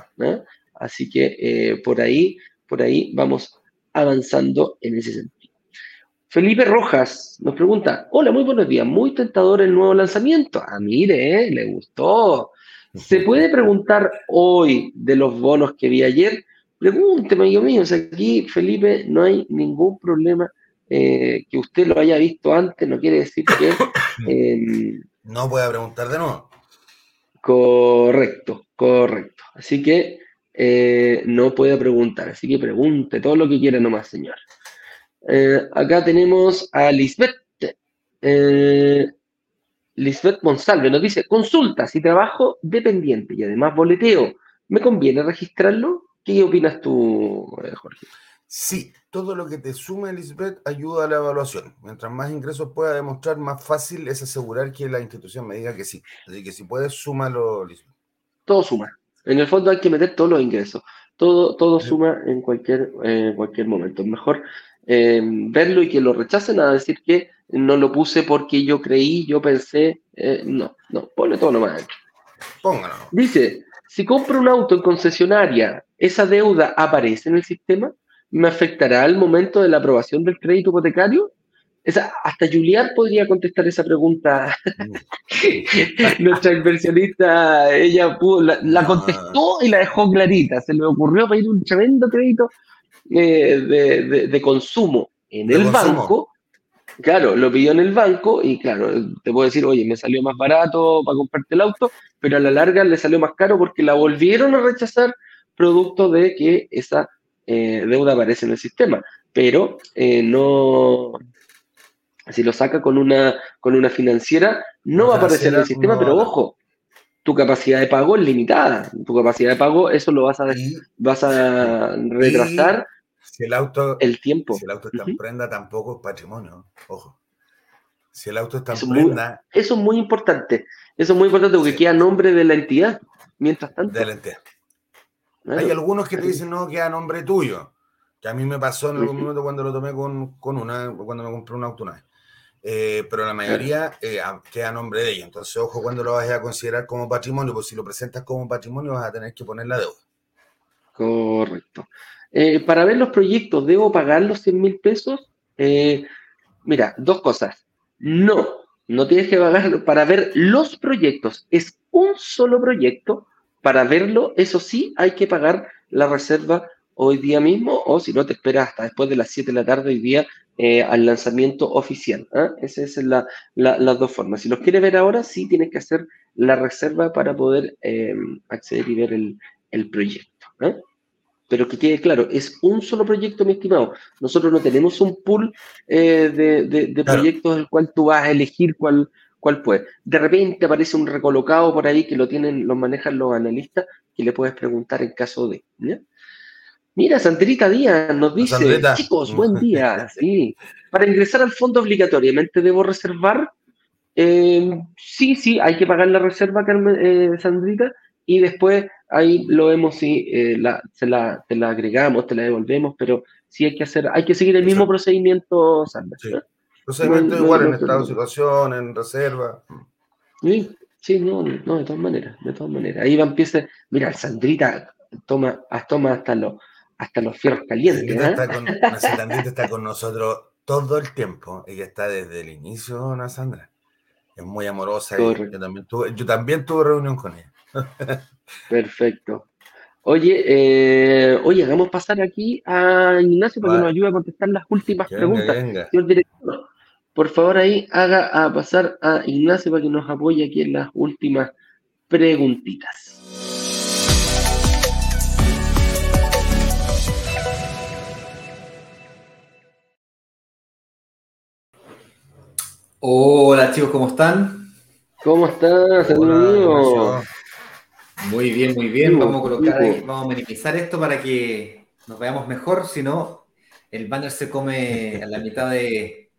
Así que eh, por ahí, por ahí vamos avanzando en ese sentido. Felipe Rojas nos pregunta, hola, muy buenos días, muy tentador el nuevo lanzamiento. Ah, mire, eh, le gustó. ¿Se puede preguntar hoy de los bonos que vi ayer? Pregúnteme, amigo mío, aquí, Felipe, no hay ningún problema. Eh, que usted lo haya visto antes no quiere decir que... Em, no pueda preguntar de nuevo. Correcto, correcto. Así que eh, no puede preguntar, así que pregunte todo lo que quiera nomás, señor. Eh, acá tenemos a Lisbeth. Lisbeth Monsalve nos dice, consulta, si trabajo dependiente y además boleteo, ¿me conviene registrarlo? ¿Qué opinas tú, eh, Jorge? Sí, todo lo que te sume, Lisbeth, ayuda a la evaluación. Mientras más ingresos pueda demostrar, más fácil es asegurar que la institución me diga que sí. Así que si puedes, súmalo, Lisbeth. Todo suma. En el fondo hay que meter todos los ingresos. todo, todo suma en cualquier, eh, cualquier momento. Mejor eh, verlo y que lo rechacen a decir que no lo puse porque yo creí, yo pensé. Eh, no, no, ponle todo nomás. Póngalo. Dice, si compro un auto en concesionaria, ¿esa deuda aparece en el sistema? ¿Me afectará al momento de la aprobación del crédito hipotecario? Esa, hasta Julián podría contestar esa pregunta. Nuestra inversionista, ella pudo, la, contestó y la dejó clarita. Se le ocurrió pedir un tremendo crédito eh, de, consumo en el banco. Claro, lo pidió en el banco y claro, te puedo decir, oye, me salió más barato para comprarte el auto, pero a la larga le salió más caro porque la volvieron a rechazar producto de que esa eh, deuda aparece en el sistema. Pero eh, no, si lo saca con una, con una financiera, no va a aparecer en el sistema, pero ojo, tu capacidad de pago es limitada. Tu capacidad de pago, eso lo vas a, vas a retrasar si el auto, el tiempo. Si el auto está en prenda, tampoco es patrimonio. Ojo. Si el auto está en prenda. eso es muy importante. Eso es muy importante porque queda nombre de la entidad. Mientras tanto. De la entidad. Hay algunos que te dicen, no, queda nombre tuyo. Que a mí me pasó en algún momento cuando lo tomé con, con una, cuando me compré un auto una vez. Eh, pero la mayoría eh, queda a nombre de ella. Entonces, ojo cuando lo vayas a considerar como patrimonio, porque si lo presentas como patrimonio vas a tener que poner la deuda. Correcto. Eh, para ver los proyectos, ¿debo pagar los 100 mil pesos? mira, dos cosas. No, no tienes que pagar para ver los proyectos. Es un solo proyecto. Para verlo, eso sí, hay que pagar la reserva hoy día mismo o si no te esperas hasta después de las 7 de la tarde hoy día eh, al lanzamiento oficial. ¿ah? Esas son la, las dos formas. Si los quieres ver ahora, sí tienes que hacer la reserva para poder acceder y ver el, proyecto. Pero que quede claro, es un solo proyecto, mi estimado. Nosotros no tenemos un pool eh, de, proyectos del cual tú vas a elegir cuál, cuál puede. De repente aparece un recolocado por ahí que lo tienen, lo manejan los analistas, que le puedes preguntar en caso de. Mira, Sandrita Díaz nos dice, chicos, buen día. Sí. Para ingresar al fondo obligatoriamente debo reservar. Eh, sí, sí, hay que pagar la reserva, eh, Sandrita, y después ahí lo vemos si eh, la, se la, te la agregamos, te la devolvemos, pero sí hay que hacer, hay que seguir el mismo procedimiento, Sandra. Sí. Procedimiento igual en estado de situación, en reserva. Sí, sí, no, no, de todas maneras, de todas maneras. Ahí va empieza, mira, Sandrita toma, toma hasta los hasta los fierros calientes. ¿eh? Está con, está con nosotros todo el tiempo. Ella está desde el inicio, Ana Sandra. Es muy amorosa. yo, también tuve, yo también tuve reunión con ella. Perfecto. Oye, eh, oye, hagamos pasar aquí a Ignacio para que nos ayude a contestar las últimas preguntas. Señor director, por favor ahí haga a pasar a Ignacio para que nos apoye aquí en las últimas preguntitas. Hola chicos, ¿cómo están? ¿Cómo estás, amigo? Muy bien, muy bien. Vamos a colocar vamos a minimizar esto para que nos veamos mejor, si no, el banner se come a la mitad de.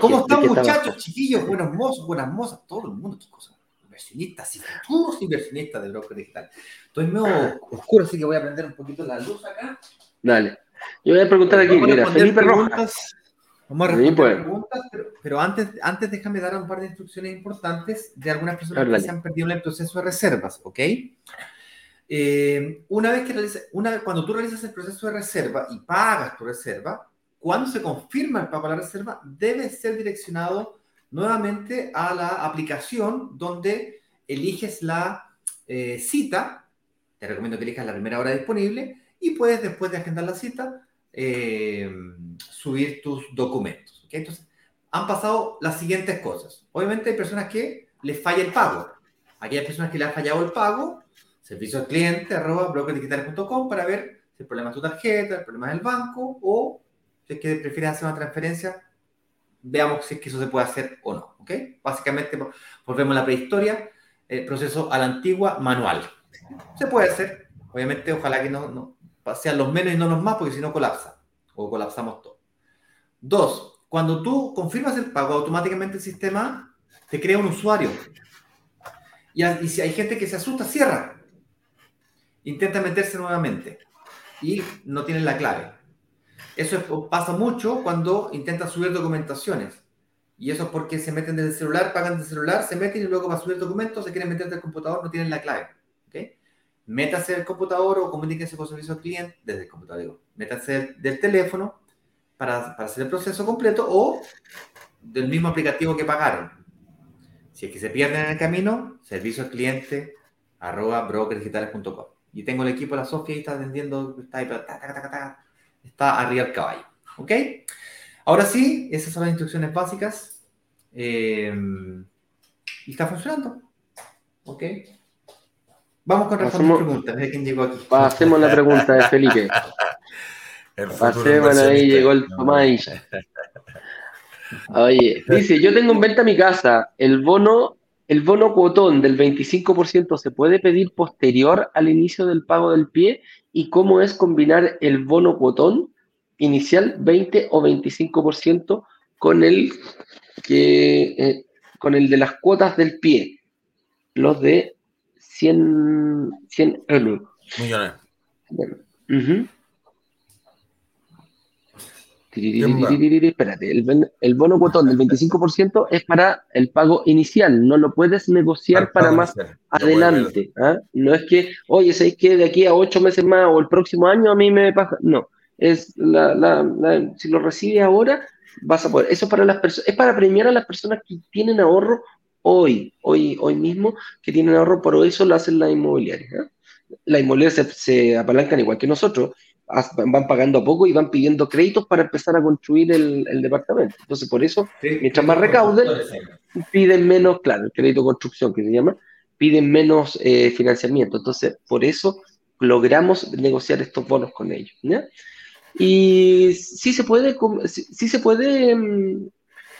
¿Cómo están, muchachos, chiquillos? Buenos mozos, buenas mozas, todo el mundo, chicos. Inversionistas y futuros inversionistas de broker digital. Estoy medio oscuro, así que voy a prender un poquito la luz acá. Dale. Yo voy a preguntar aquí, mira, Felipe Rojas. Vamos a responder pues. preguntas, pero, antes, antes déjame dar un par de instrucciones importantes de algunas personas que se han perdido en el proceso de reservas, ¿ok? Eh, una vez que realiza, una cuando tú realizas el proceso de reserva y pagas tu reserva, cuando se confirma el pago de la reserva, debe ser direccionado nuevamente a la aplicación donde eliges la eh, cita. Te recomiendo que elijas la primera hora disponible y puedes, después de agendar la cita, eh, subir tus documentos. Entonces, han pasado las siguientes cosas. Obviamente hay personas que les falla el pago. Aquí hay personas que le ha fallado el pago. Servicio al cliente, arroba brokerdigitales.com para ver si el problema es tu tarjeta, el problema es el banco o si es que prefieres hacer una transferencia, veamos si es que eso se puede hacer o no. ¿ok? Básicamente, volvemos a la prehistoria, el proceso a la antigua manual. Se puede hacer, obviamente, ojalá que no, no, sean los menos y no los más, porque si no colapsa o colapsamos todo. Dos, cuando tú confirmas el pago, automáticamente el sistema te crea un usuario. Y, si hay gente que se asusta, cierra. intenta meterse nuevamente y no tienen la clave. Eso pasa mucho cuando intentan subir documentaciones. Y eso es porque se meten desde el celular, pagan del celular, se meten y luego para subir documentos se quieren meter del computador, no tienen la clave. ¿okay? Métase del computador o comuníquense con servicio al cliente desde el computador. Digo, métanse del, teléfono para, para, hacer el proceso completo o del mismo aplicativo que pagaron. Si es que se pierden en el camino, servicio al cliente arroba brokerdigitales.com. Y tengo el equipo de la Sofía y está atendiendo, está ahí, está arriba el caballo. ¿Ok? Ahora sí, esas son las instrucciones básicas. Eh, y está funcionando. ¿Ok? Vamos con las preguntas. De quién llegó aquí. Pasemos la pregunta de Felipe. Pasemos ahí, llegó el Tomás. Oye, dice, yo tengo en venta mi casa, el bono, el bono cuotón del 25% se puede pedir posterior al inicio del pago del pie y cómo es combinar el bono cuotón inicial 20 o 25% con el que eh, con el de las cuotas del pie, los de 100, 100 millones. Espérate, el, bono cuotón del 25% es para el pago inicial, no lo puedes negociar para más adelante. ¿ah? No es que, oye, ¿sabes que de aquí a ocho meses más o el próximo año a mí me pasa? No, es la, si lo recibe ahora, vas a poder. Eso para las personas, es para premiar a las personas que tienen ahorro hoy, hoy, hoy mismo, que tienen ahorro, por eso lo hacen las inmobiliarias. ¿ah? Las inmobiliarias se, se apalancan igual que nosotros van pagando poco y van pidiendo créditos para empezar a construir el, departamento. Entonces, por eso, mientras más recauden, piden menos, claro, el crédito de construcción que se llama, piden menos eh, financiamiento. Entonces, por eso logramos negociar estos bonos con ellos. Y sí se puede, sí, se puede, mm,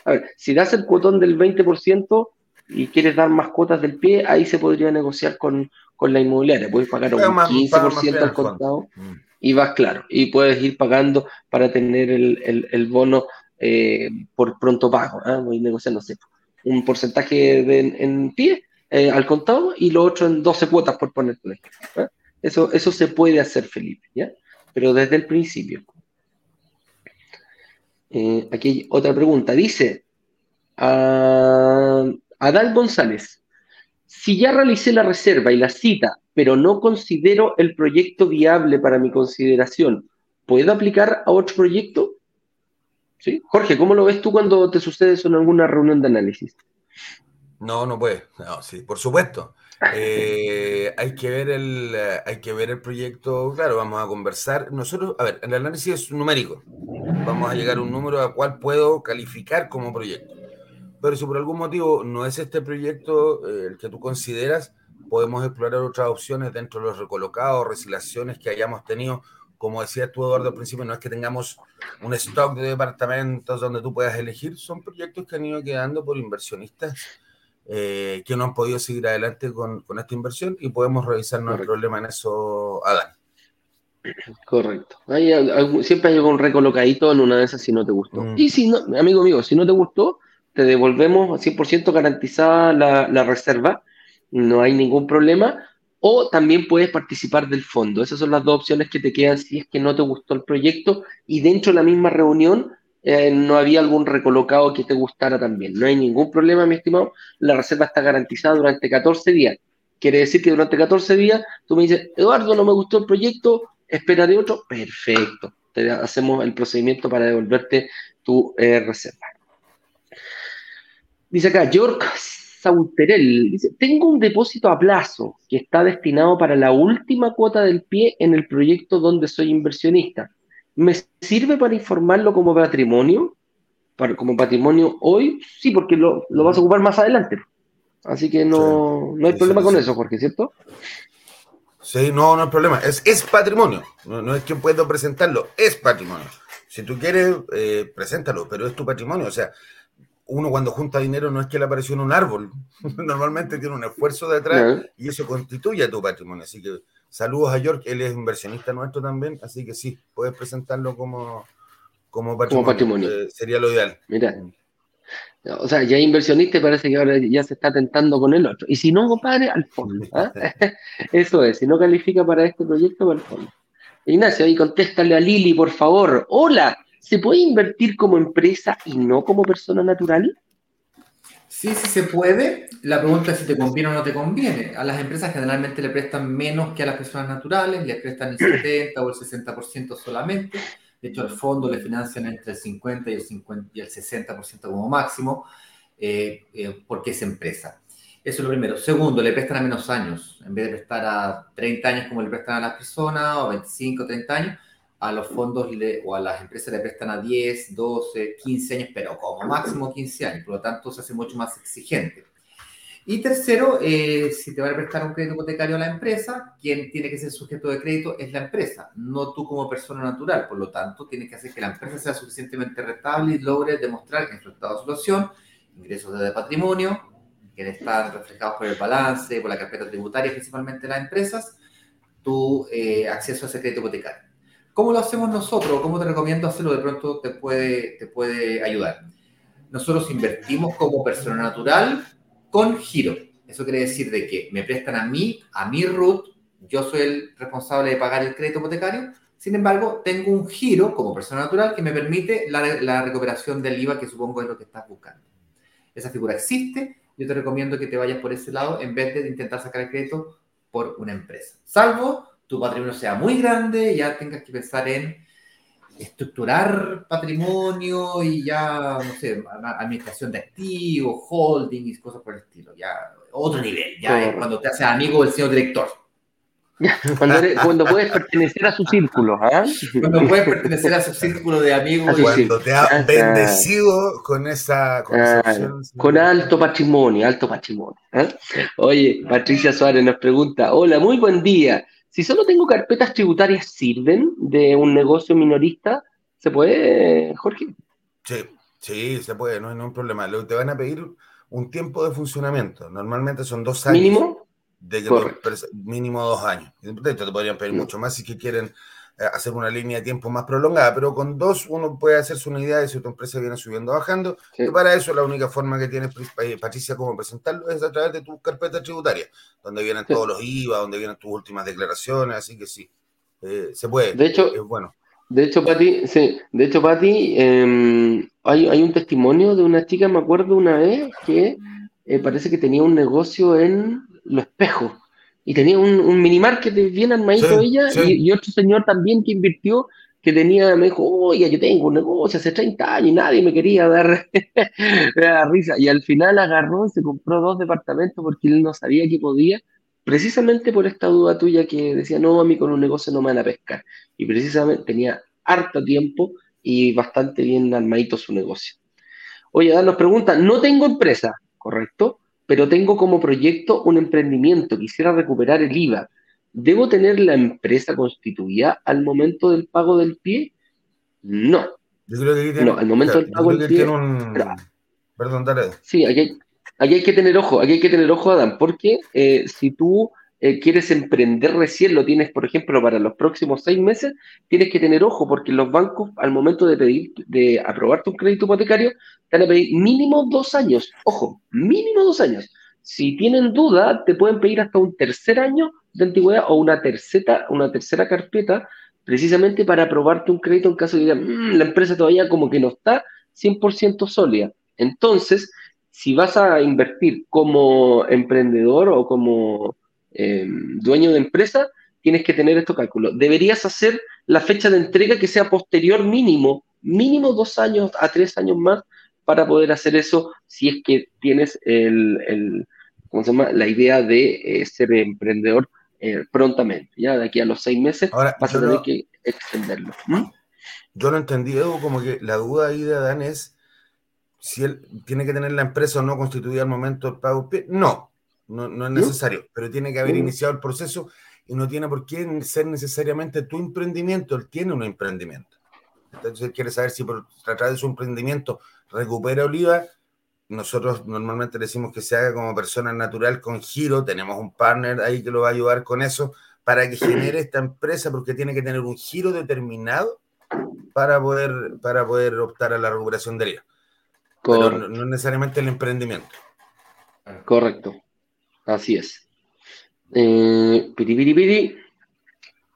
a ver, si das el cuotón del 20% y quieres dar más cuotas del pie, ahí se podría negociar con, la inmobiliaria. Puedes pagar un 15% al contado. Mm y vas claro, y puedes ir pagando para tener el, bono eh, por pronto pago, ¿eh? voy negociando un porcentaje en pie eh, al contado y lo otro en 12 cuotas por ponerte ¿eh? Eso, eso se puede hacer, Felipe, ¿ya? Pero desde el principio. aquí hay otra pregunta. Dice Adal González, si ya realicé la reserva y la cita pero no considero el proyecto viable para mi consideración, ¿puedo aplicar a otro proyecto? ¿Sí? Jorge, ¿cómo lo ves tú cuando te sucede eso en alguna reunión de análisis? No, no puede. No, sí, por supuesto. Eh, hay, que ver el, hay que ver el proyecto, claro, vamos a conversar. Nosotros, a ver, el análisis es numérico. Vamos a llegar a un número al cual puedo calificar como proyecto. Pero si por algún motivo no es este proyecto eh, el que tú consideras, podemos explorar otras opciones dentro de los recolocados, resilaciones que hayamos tenido. Como decías tú, Eduardo, al principio, no es que tengamos un stock de departamentos donde tú puedas elegir, son proyectos que han ido quedando por inversionistas eh, que no han podido seguir adelante con, con esta inversión y podemos revisar el problema en eso, Adán. Correcto. siempre hay algún recolocadito en una de esas si no te gustó. Mm. Y si no, amigo mío, si no te gustó, te devolvemos 100% garantizada la, reserva no hay ningún problema. O también puedes participar del fondo. Esas son las dos opciones que te quedan si es que no te gustó el proyecto y dentro de la misma reunión eh, no había algún recolocado que te gustara también. No hay ningún problema, mi estimado. La reserva está garantizada durante 14 días. Quiere decir que durante 14 días tú me dices, Eduardo, no me gustó el proyecto, esperaré otro. Perfecto. Te hacemos el procedimiento para devolverte tu eh, reserva. Dice acá, York Sauterel dice, tengo un depósito a plazo que está destinado para la última cuota del pie en el proyecto donde soy inversionista. ¿Me sirve para informarlo como patrimonio? Para, como patrimonio hoy, sí, porque lo, vas a ocupar más adelante. Así que no, no hay problema con eso, Jorge, ¿cierto? Sí, no, no hay problema. Es, es patrimonio. No, es que puedo presentarlo, es patrimonio. Si tú quieres, eh, preséntalo, pero es tu patrimonio. O sea, uno cuando junta dinero no es que le apareció en un árbol, normalmente tiene un esfuerzo detrás y eso constituye tu patrimonio. Así que saludos a York, él es inversionista nuestro también, así que sí, puedes presentarlo como, como patrimonio. Como patrimonio. Eh, sería lo ideal. Mira, O sea, ya inversionista parece que ahora ya se está tentando con el otro. Y si no, compadre, al fondo. ¿ah? Eso es, si no califica para este proyecto, al fondo. Ignacio, ahí contéstale a Lili, por favor. Hola, ¿se puede invertir como empresa y no como persona natural? Sí, sí se puede. La pregunta es si te conviene o no te conviene. A las empresas generalmente le prestan menos que a las personas naturales, le prestan el 70 o el 60% solamente. De hecho, al fondo le financian entre el 50 y el, 50 y el 60% como máximo, eh, eh, porque es empresa. Eso es lo primero. Segundo, le prestan a menos años. En vez de prestar a 30 años como le prestan a las personas, o 25, 30 años, a los fondos o a las empresas le prestan a 10, 12, 15 años, pero como máximo 15 años. Por lo tanto, se hace mucho más exigente. Y tercero, eh, si te va a prestar un crédito hipotecario a la empresa, quien tiene que ser sujeto de crédito es la empresa, no tú como persona natural. Por lo tanto, tiene que hacer que la empresa sea suficientemente rentable y logre demostrar en su estado de situación, ingresos de patrimonio, que están reflejados por el balance, por la carpeta tributaria, principalmente las empresas, tu eh, acceso a ese crédito hipotecario. ¿Cómo lo hacemos nosotros? ¿Cómo te recomiendo hacerlo? De pronto te puede, te puede ayudar. Nosotros invertimos como persona natural con giro. Eso quiere decir de que me prestan a mí, a mi root, yo soy el responsable de pagar el crédito hipotecario, sin embargo, tengo un giro como persona natural que me permite la, recuperación del IVA, que supongo es lo que estás buscando. Esa figura existe, yo te recomiendo que te vayas por ese lado en vez de intentar sacar el crédito por una empresa. Salvo tu patrimonio sea muy grande, ya tengas que pensar en estructurar patrimonio y ya, no sé, administración de activos, holding y cosas por el estilo. Ya, otro nivel, ya es cuando te haces amigo del señor director. Cuando, cuando, puedes pertenecer a su círculo. ¿ah? Cuando puedes pertenecer a su círculo de amigos. Cuando te ha ah, bendecido con esa, con, con alto patrimonio, alto patrimonio. ¿ah? Oye, Patricia Suárez nos pregunta, hola, muy buen día. Si solo tengo carpetas tributarias, ¿sirven de un negocio minorista? ¿Se puede, Jorge? Sí, sí, se puede, no hay ningún problema. Te van a pedir un tiempo de funcionamiento. Normalmente son dos años. ¿Mínimo? De mínimo dos años. Te podrían pedir mucho más si que quieren hacer una línea de tiempo más prolongada, pero con dos uno puede hacerse una idea de si tu empresa viene subiendo o bajando. Y para eso la única forma que tienes, eh, Patricia, como presentarlo es a través de tu carpeta tributaria, donde vienen todos los IVA, donde vienen tus últimas declaraciones, así que sí, eh, se puede. De hecho, es bueno. De hecho, Pati, sí, de hecho, Pati, em, hay, hay, un testimonio de una chica, me acuerdo una vez, que parece que tenía un negocio en Los Espejos y tenía un, un mini market bien armadito ella Y, otro señor también que invirtió que tenía, me dijo, oye, yo tengo un negocio hace 30 años y nadie me quería dar, risa. Y al final agarró y se compró dos departamentos porque él no sabía que podía, precisamente por esta duda tuya que decía, no, a mí con un negocio no me van a pescar. Y precisamente tenía harto tiempo y bastante bien armadito su negocio. Oye, Dan nos pregunta, no tengo empresa, ¿correcto? Pero tengo como proyecto un emprendimiento, quisiera recuperar el IVA. ¿Debo tener la empresa constituida al momento del pago del pie? No. Yo creo que tiene, no, al momento del pago del pie. Perdón, dale. Sí, aquí hay, aquí hay, que tener ojo, aquí hay que tener ojo, Adam, porque eh, si tú eh, quieres emprender recién, lo tienes, por ejemplo, para los próximos seis meses, tienes que tener ojo, porque los bancos, al momento de pedir, de aprobarte un crédito hipotecario, te van a pedir mínimo dos años. Ojo, mínimo dos años. Si tienen duda, te pueden pedir hasta un tercer año de antigüedad o una tercera, una tercera carpeta, precisamente para aprobarte un crédito en caso de que mm, la empresa todavía como que no está 100% sólida. Entonces, si vas a invertir como emprendedor o como eh, dueño de empresa, tienes que tener estos cálculos. Deberías hacer la fecha de entrega que sea posterior mínimo, mínimo dos años a tres años más para poder hacer eso si es que tienes el, ¿cómo se llama? la idea de eh, ser emprendedor eh, prontamente. Ya de aquí a los seis meses vas a tener que extenderlo. ¿Mm? Yo no entendí, como que la duda ahí de Adán es si él tiene que tener la empresa o no constituida al momento del pago. No, no, es necesario, pero tiene que haber iniciado el proceso y no tiene por qué ser necesariamente tu emprendimiento, él tiene un emprendimiento. Entonces él quiere saber si por tratar de su emprendimiento recupera Oliva. Nosotros normalmente decimos que se haga como persona natural con giro, tenemos un partner ahí que lo va a ayudar con eso para que genere esta empresa porque tiene que tener un giro determinado para poder, para poder optar a la recuperación de IVA. pero no, necesariamente el emprendimiento. Correcto, así es. Eh, piri,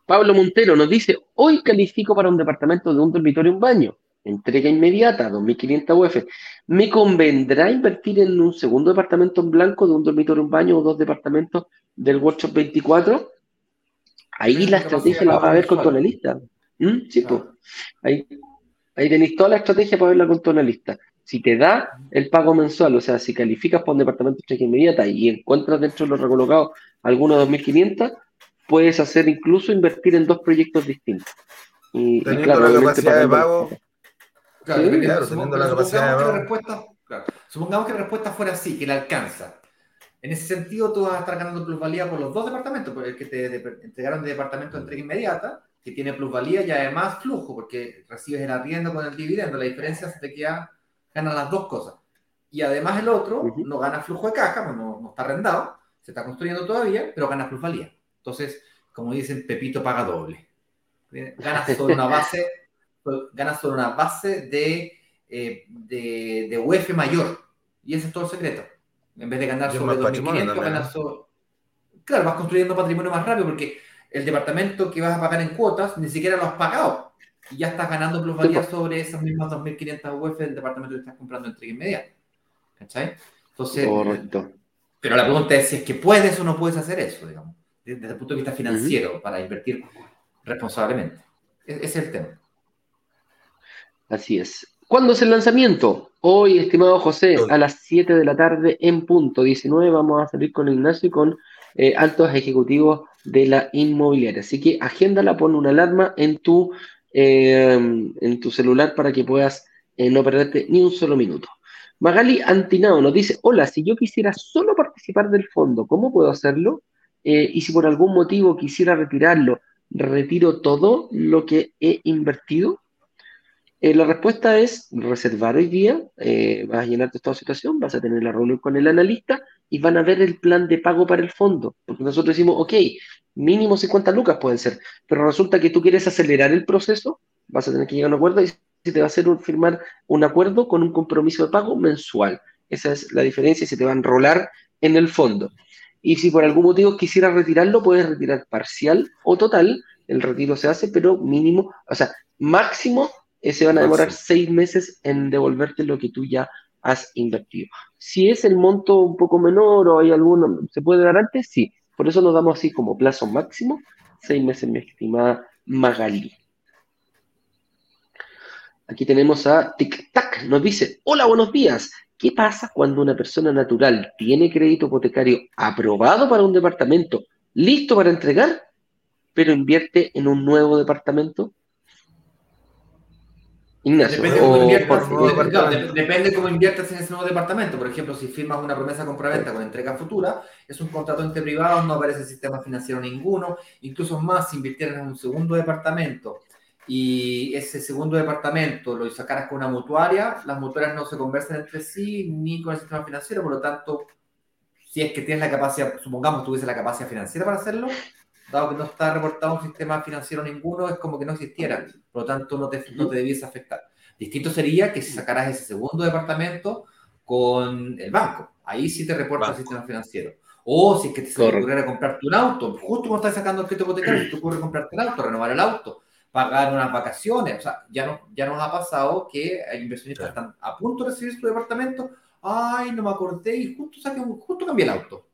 Pablo Montero nos dice, hoy califico para un departamento de un dormitorio y un baño. Entrega inmediata, 2.500 UF. ¿Me convendrá invertir en un segundo departamento en blanco de un dormitorio, un baño o dos departamentos del Workshop 24? Ahí la estrategia la va a ver con lista. ¿Mm? Sí, pues. Ahí, ahí tenéis toda la estrategia para verla con lista. Si te da el pago mensual, o sea, si calificas para un departamento de entrega inmediata y encuentras dentro de los recolocados algunos 2.500, puedes hacer incluso invertir en dos proyectos distintos. Y, claro, la capacidad de pago supongamos, que la respuesta, fuera así, que la alcanza. En ese sentido, tú vas a estar ganando plusvalía por los dos departamentos, por el que te entregaron de departamento de entrega inmediata, que tiene plusvalía y además flujo, porque recibes el arriendo con el dividendo. La diferencia es que queda, ganan las dos cosas. Y además el otro no gana flujo de caja, pues no, no, está arrendado, se está construyendo todavía, pero gana plusvalía. Entonces, como dicen, Pepito paga doble. Ganas sobre una base ganas sobre una base de, eh, de, de, UF mayor. Y ese es todo el secreto. En vez de ganar sobre 2.500, ganas sobre... Claro, vas construyendo patrimonio más rápido porque el departamento que vas a pagar en cuotas ni siquiera lo has pagado. Y ya estás ganando plusvalía sobre esas mismas 2.500 UF del departamento que estás comprando en entrega inmediata. ¿Cachai? Entonces, Correcto. Pero la pregunta es si es que puedes o no puedes hacer eso, digamos, desde el punto de vista financiero, para invertir responsablemente. E-, ese es el tema. Así es. ¿Cuándo es el lanzamiento? Hoy, estimado José, a las 7 de la tarde en punto 19 vamos a salir con Ignacio y con eh, altos ejecutivos de la inmobiliaria. Así que agéndala, pon una alarma en tu, eh, en tu celular para que puedas eh, no perderte ni un solo minuto. Magali Antinao nos dice, hola, si yo quisiera solo participar del fondo, ¿cómo puedo hacerlo? y si por algún motivo quisiera retirarlo, ¿retiro todo lo que he invertido? Eh, la respuesta es reservar hoy día, eh, vas a llenarte esta situación, vas a tener la reunión con el analista y van a ver el plan de pago para el fondo. Porque nosotros decimos, ok, mínimo 50 lucas pueden ser, pero resulta que tú quieres acelerar el proceso, vas a tener que llegar a un acuerdo y se te va a hacer firmar un acuerdo con un compromiso de pago mensual. Esa es la diferencia y se te va a enrolar en el fondo. Y si por algún motivo quisieras retirarlo, puedes retirar parcial o total. El retiro se hace, pero mínimo, o sea, máximo se van a demorar seis meses en devolverte lo que tú ya has invertido. Si es el monto un poco menor o hay alguno, ¿se puede dar antes? Sí. Por eso nos damos así como plazo máximo, seis meses, mi estimada Magali. Aquí tenemos a Tic Tac, nos dice, hola, buenos días. ¿Qué pasa cuando una persona natural tiene crédito hipotecario aprobado para un departamento, listo para entregar, pero invierte en un nuevo departamento? Depende, cómo inviertas, depende cómo inviertas en ese nuevo departamento. Por ejemplo, si firmas una promesa compraventa con entrega futura, es un contrato entre privados, no aparece sistema financiero ninguno. Incluso más, si invirtieras en un segundo departamento y ese segundo departamento lo sacaras con una mutuaria, las mutuarias no se conversan entre sí ni con el sistema financiero, por lo tanto, si es que tienes la capacidad, supongamos tuviese la capacidad financiera para hacerlo, dado que no está reportado un sistema financiero ninguno, es como que no existiera. Por lo tanto, no te, no te debiese afectar. Distinto sería que si sacaras ese segundo departamento con el banco. Ahí sí te reporta el sistema financiero. O si es que te ocurriera comprarte un auto, justo cuando estás sacando el crédito hipotecario, si te ocurre comprarte un auto, renovar el auto, pagar unas vacaciones. O sea, ya, no, ya nos ha pasado que inversionistas que están a punto de recibir su departamento. Ay, no me acordé y justo, saqué justo cambié el auto.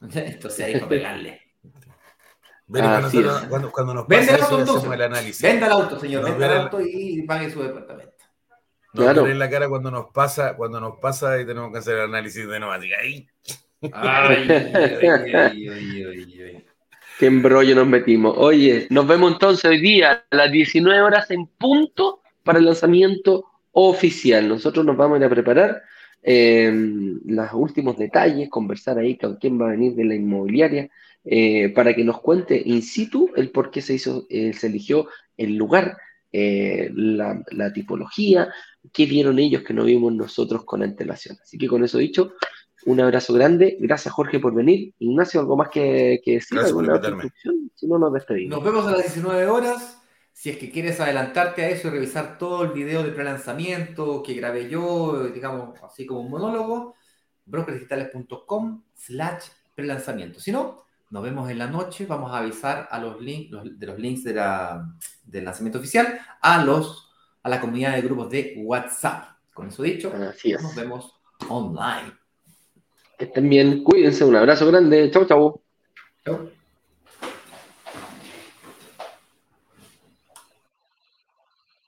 Entonces ahí para pegarle. cuando, cuando, nos pasa el auto, el análisis. Venda el auto, señor. Venda el auto y pague su departamento. No claro. en la cara cuando nos pasa, cuando nos pasa y tenemos que hacer el análisis de nuevo. Ay, ay, ay, ay, Qué embrollo nos metimos. Oye, nos vemos entonces hoy día a las 19 horas en punto para el lanzamiento oficial. Nosotros nos vamos a ir a preparar eh, los últimos detalles, conversar ahí con quién va a venir de la inmobiliaria, eh, para que nos cuente in situ el por qué se hizo, eh, se eligió el lugar, eh, la, la, tipología, qué vieron ellos que no vimos nosotros con antelación. Así que con eso dicho, un abrazo grande. Gracias, Jorge, por venir. Ignacio, ¿algo más que, que decir? ¿Alguna Si no, nos despedimos. Nos vemos a las 19 horas. Si es que quieres adelantarte a eso y revisar todo el video de pre-lanzamiento que grabé yo, digamos, así como un monólogo, brokersdigitales.com slash prelanzamiento. Si no, nos vemos en la noche. Vamos a avisar a los links de los links de la, del lanzamiento oficial a los a la comunidad de grupos de WhatsApp. Con eso dicho, nos vemos online. Que estén bien, cuídense, un abrazo grande. Chau, chau. Chau.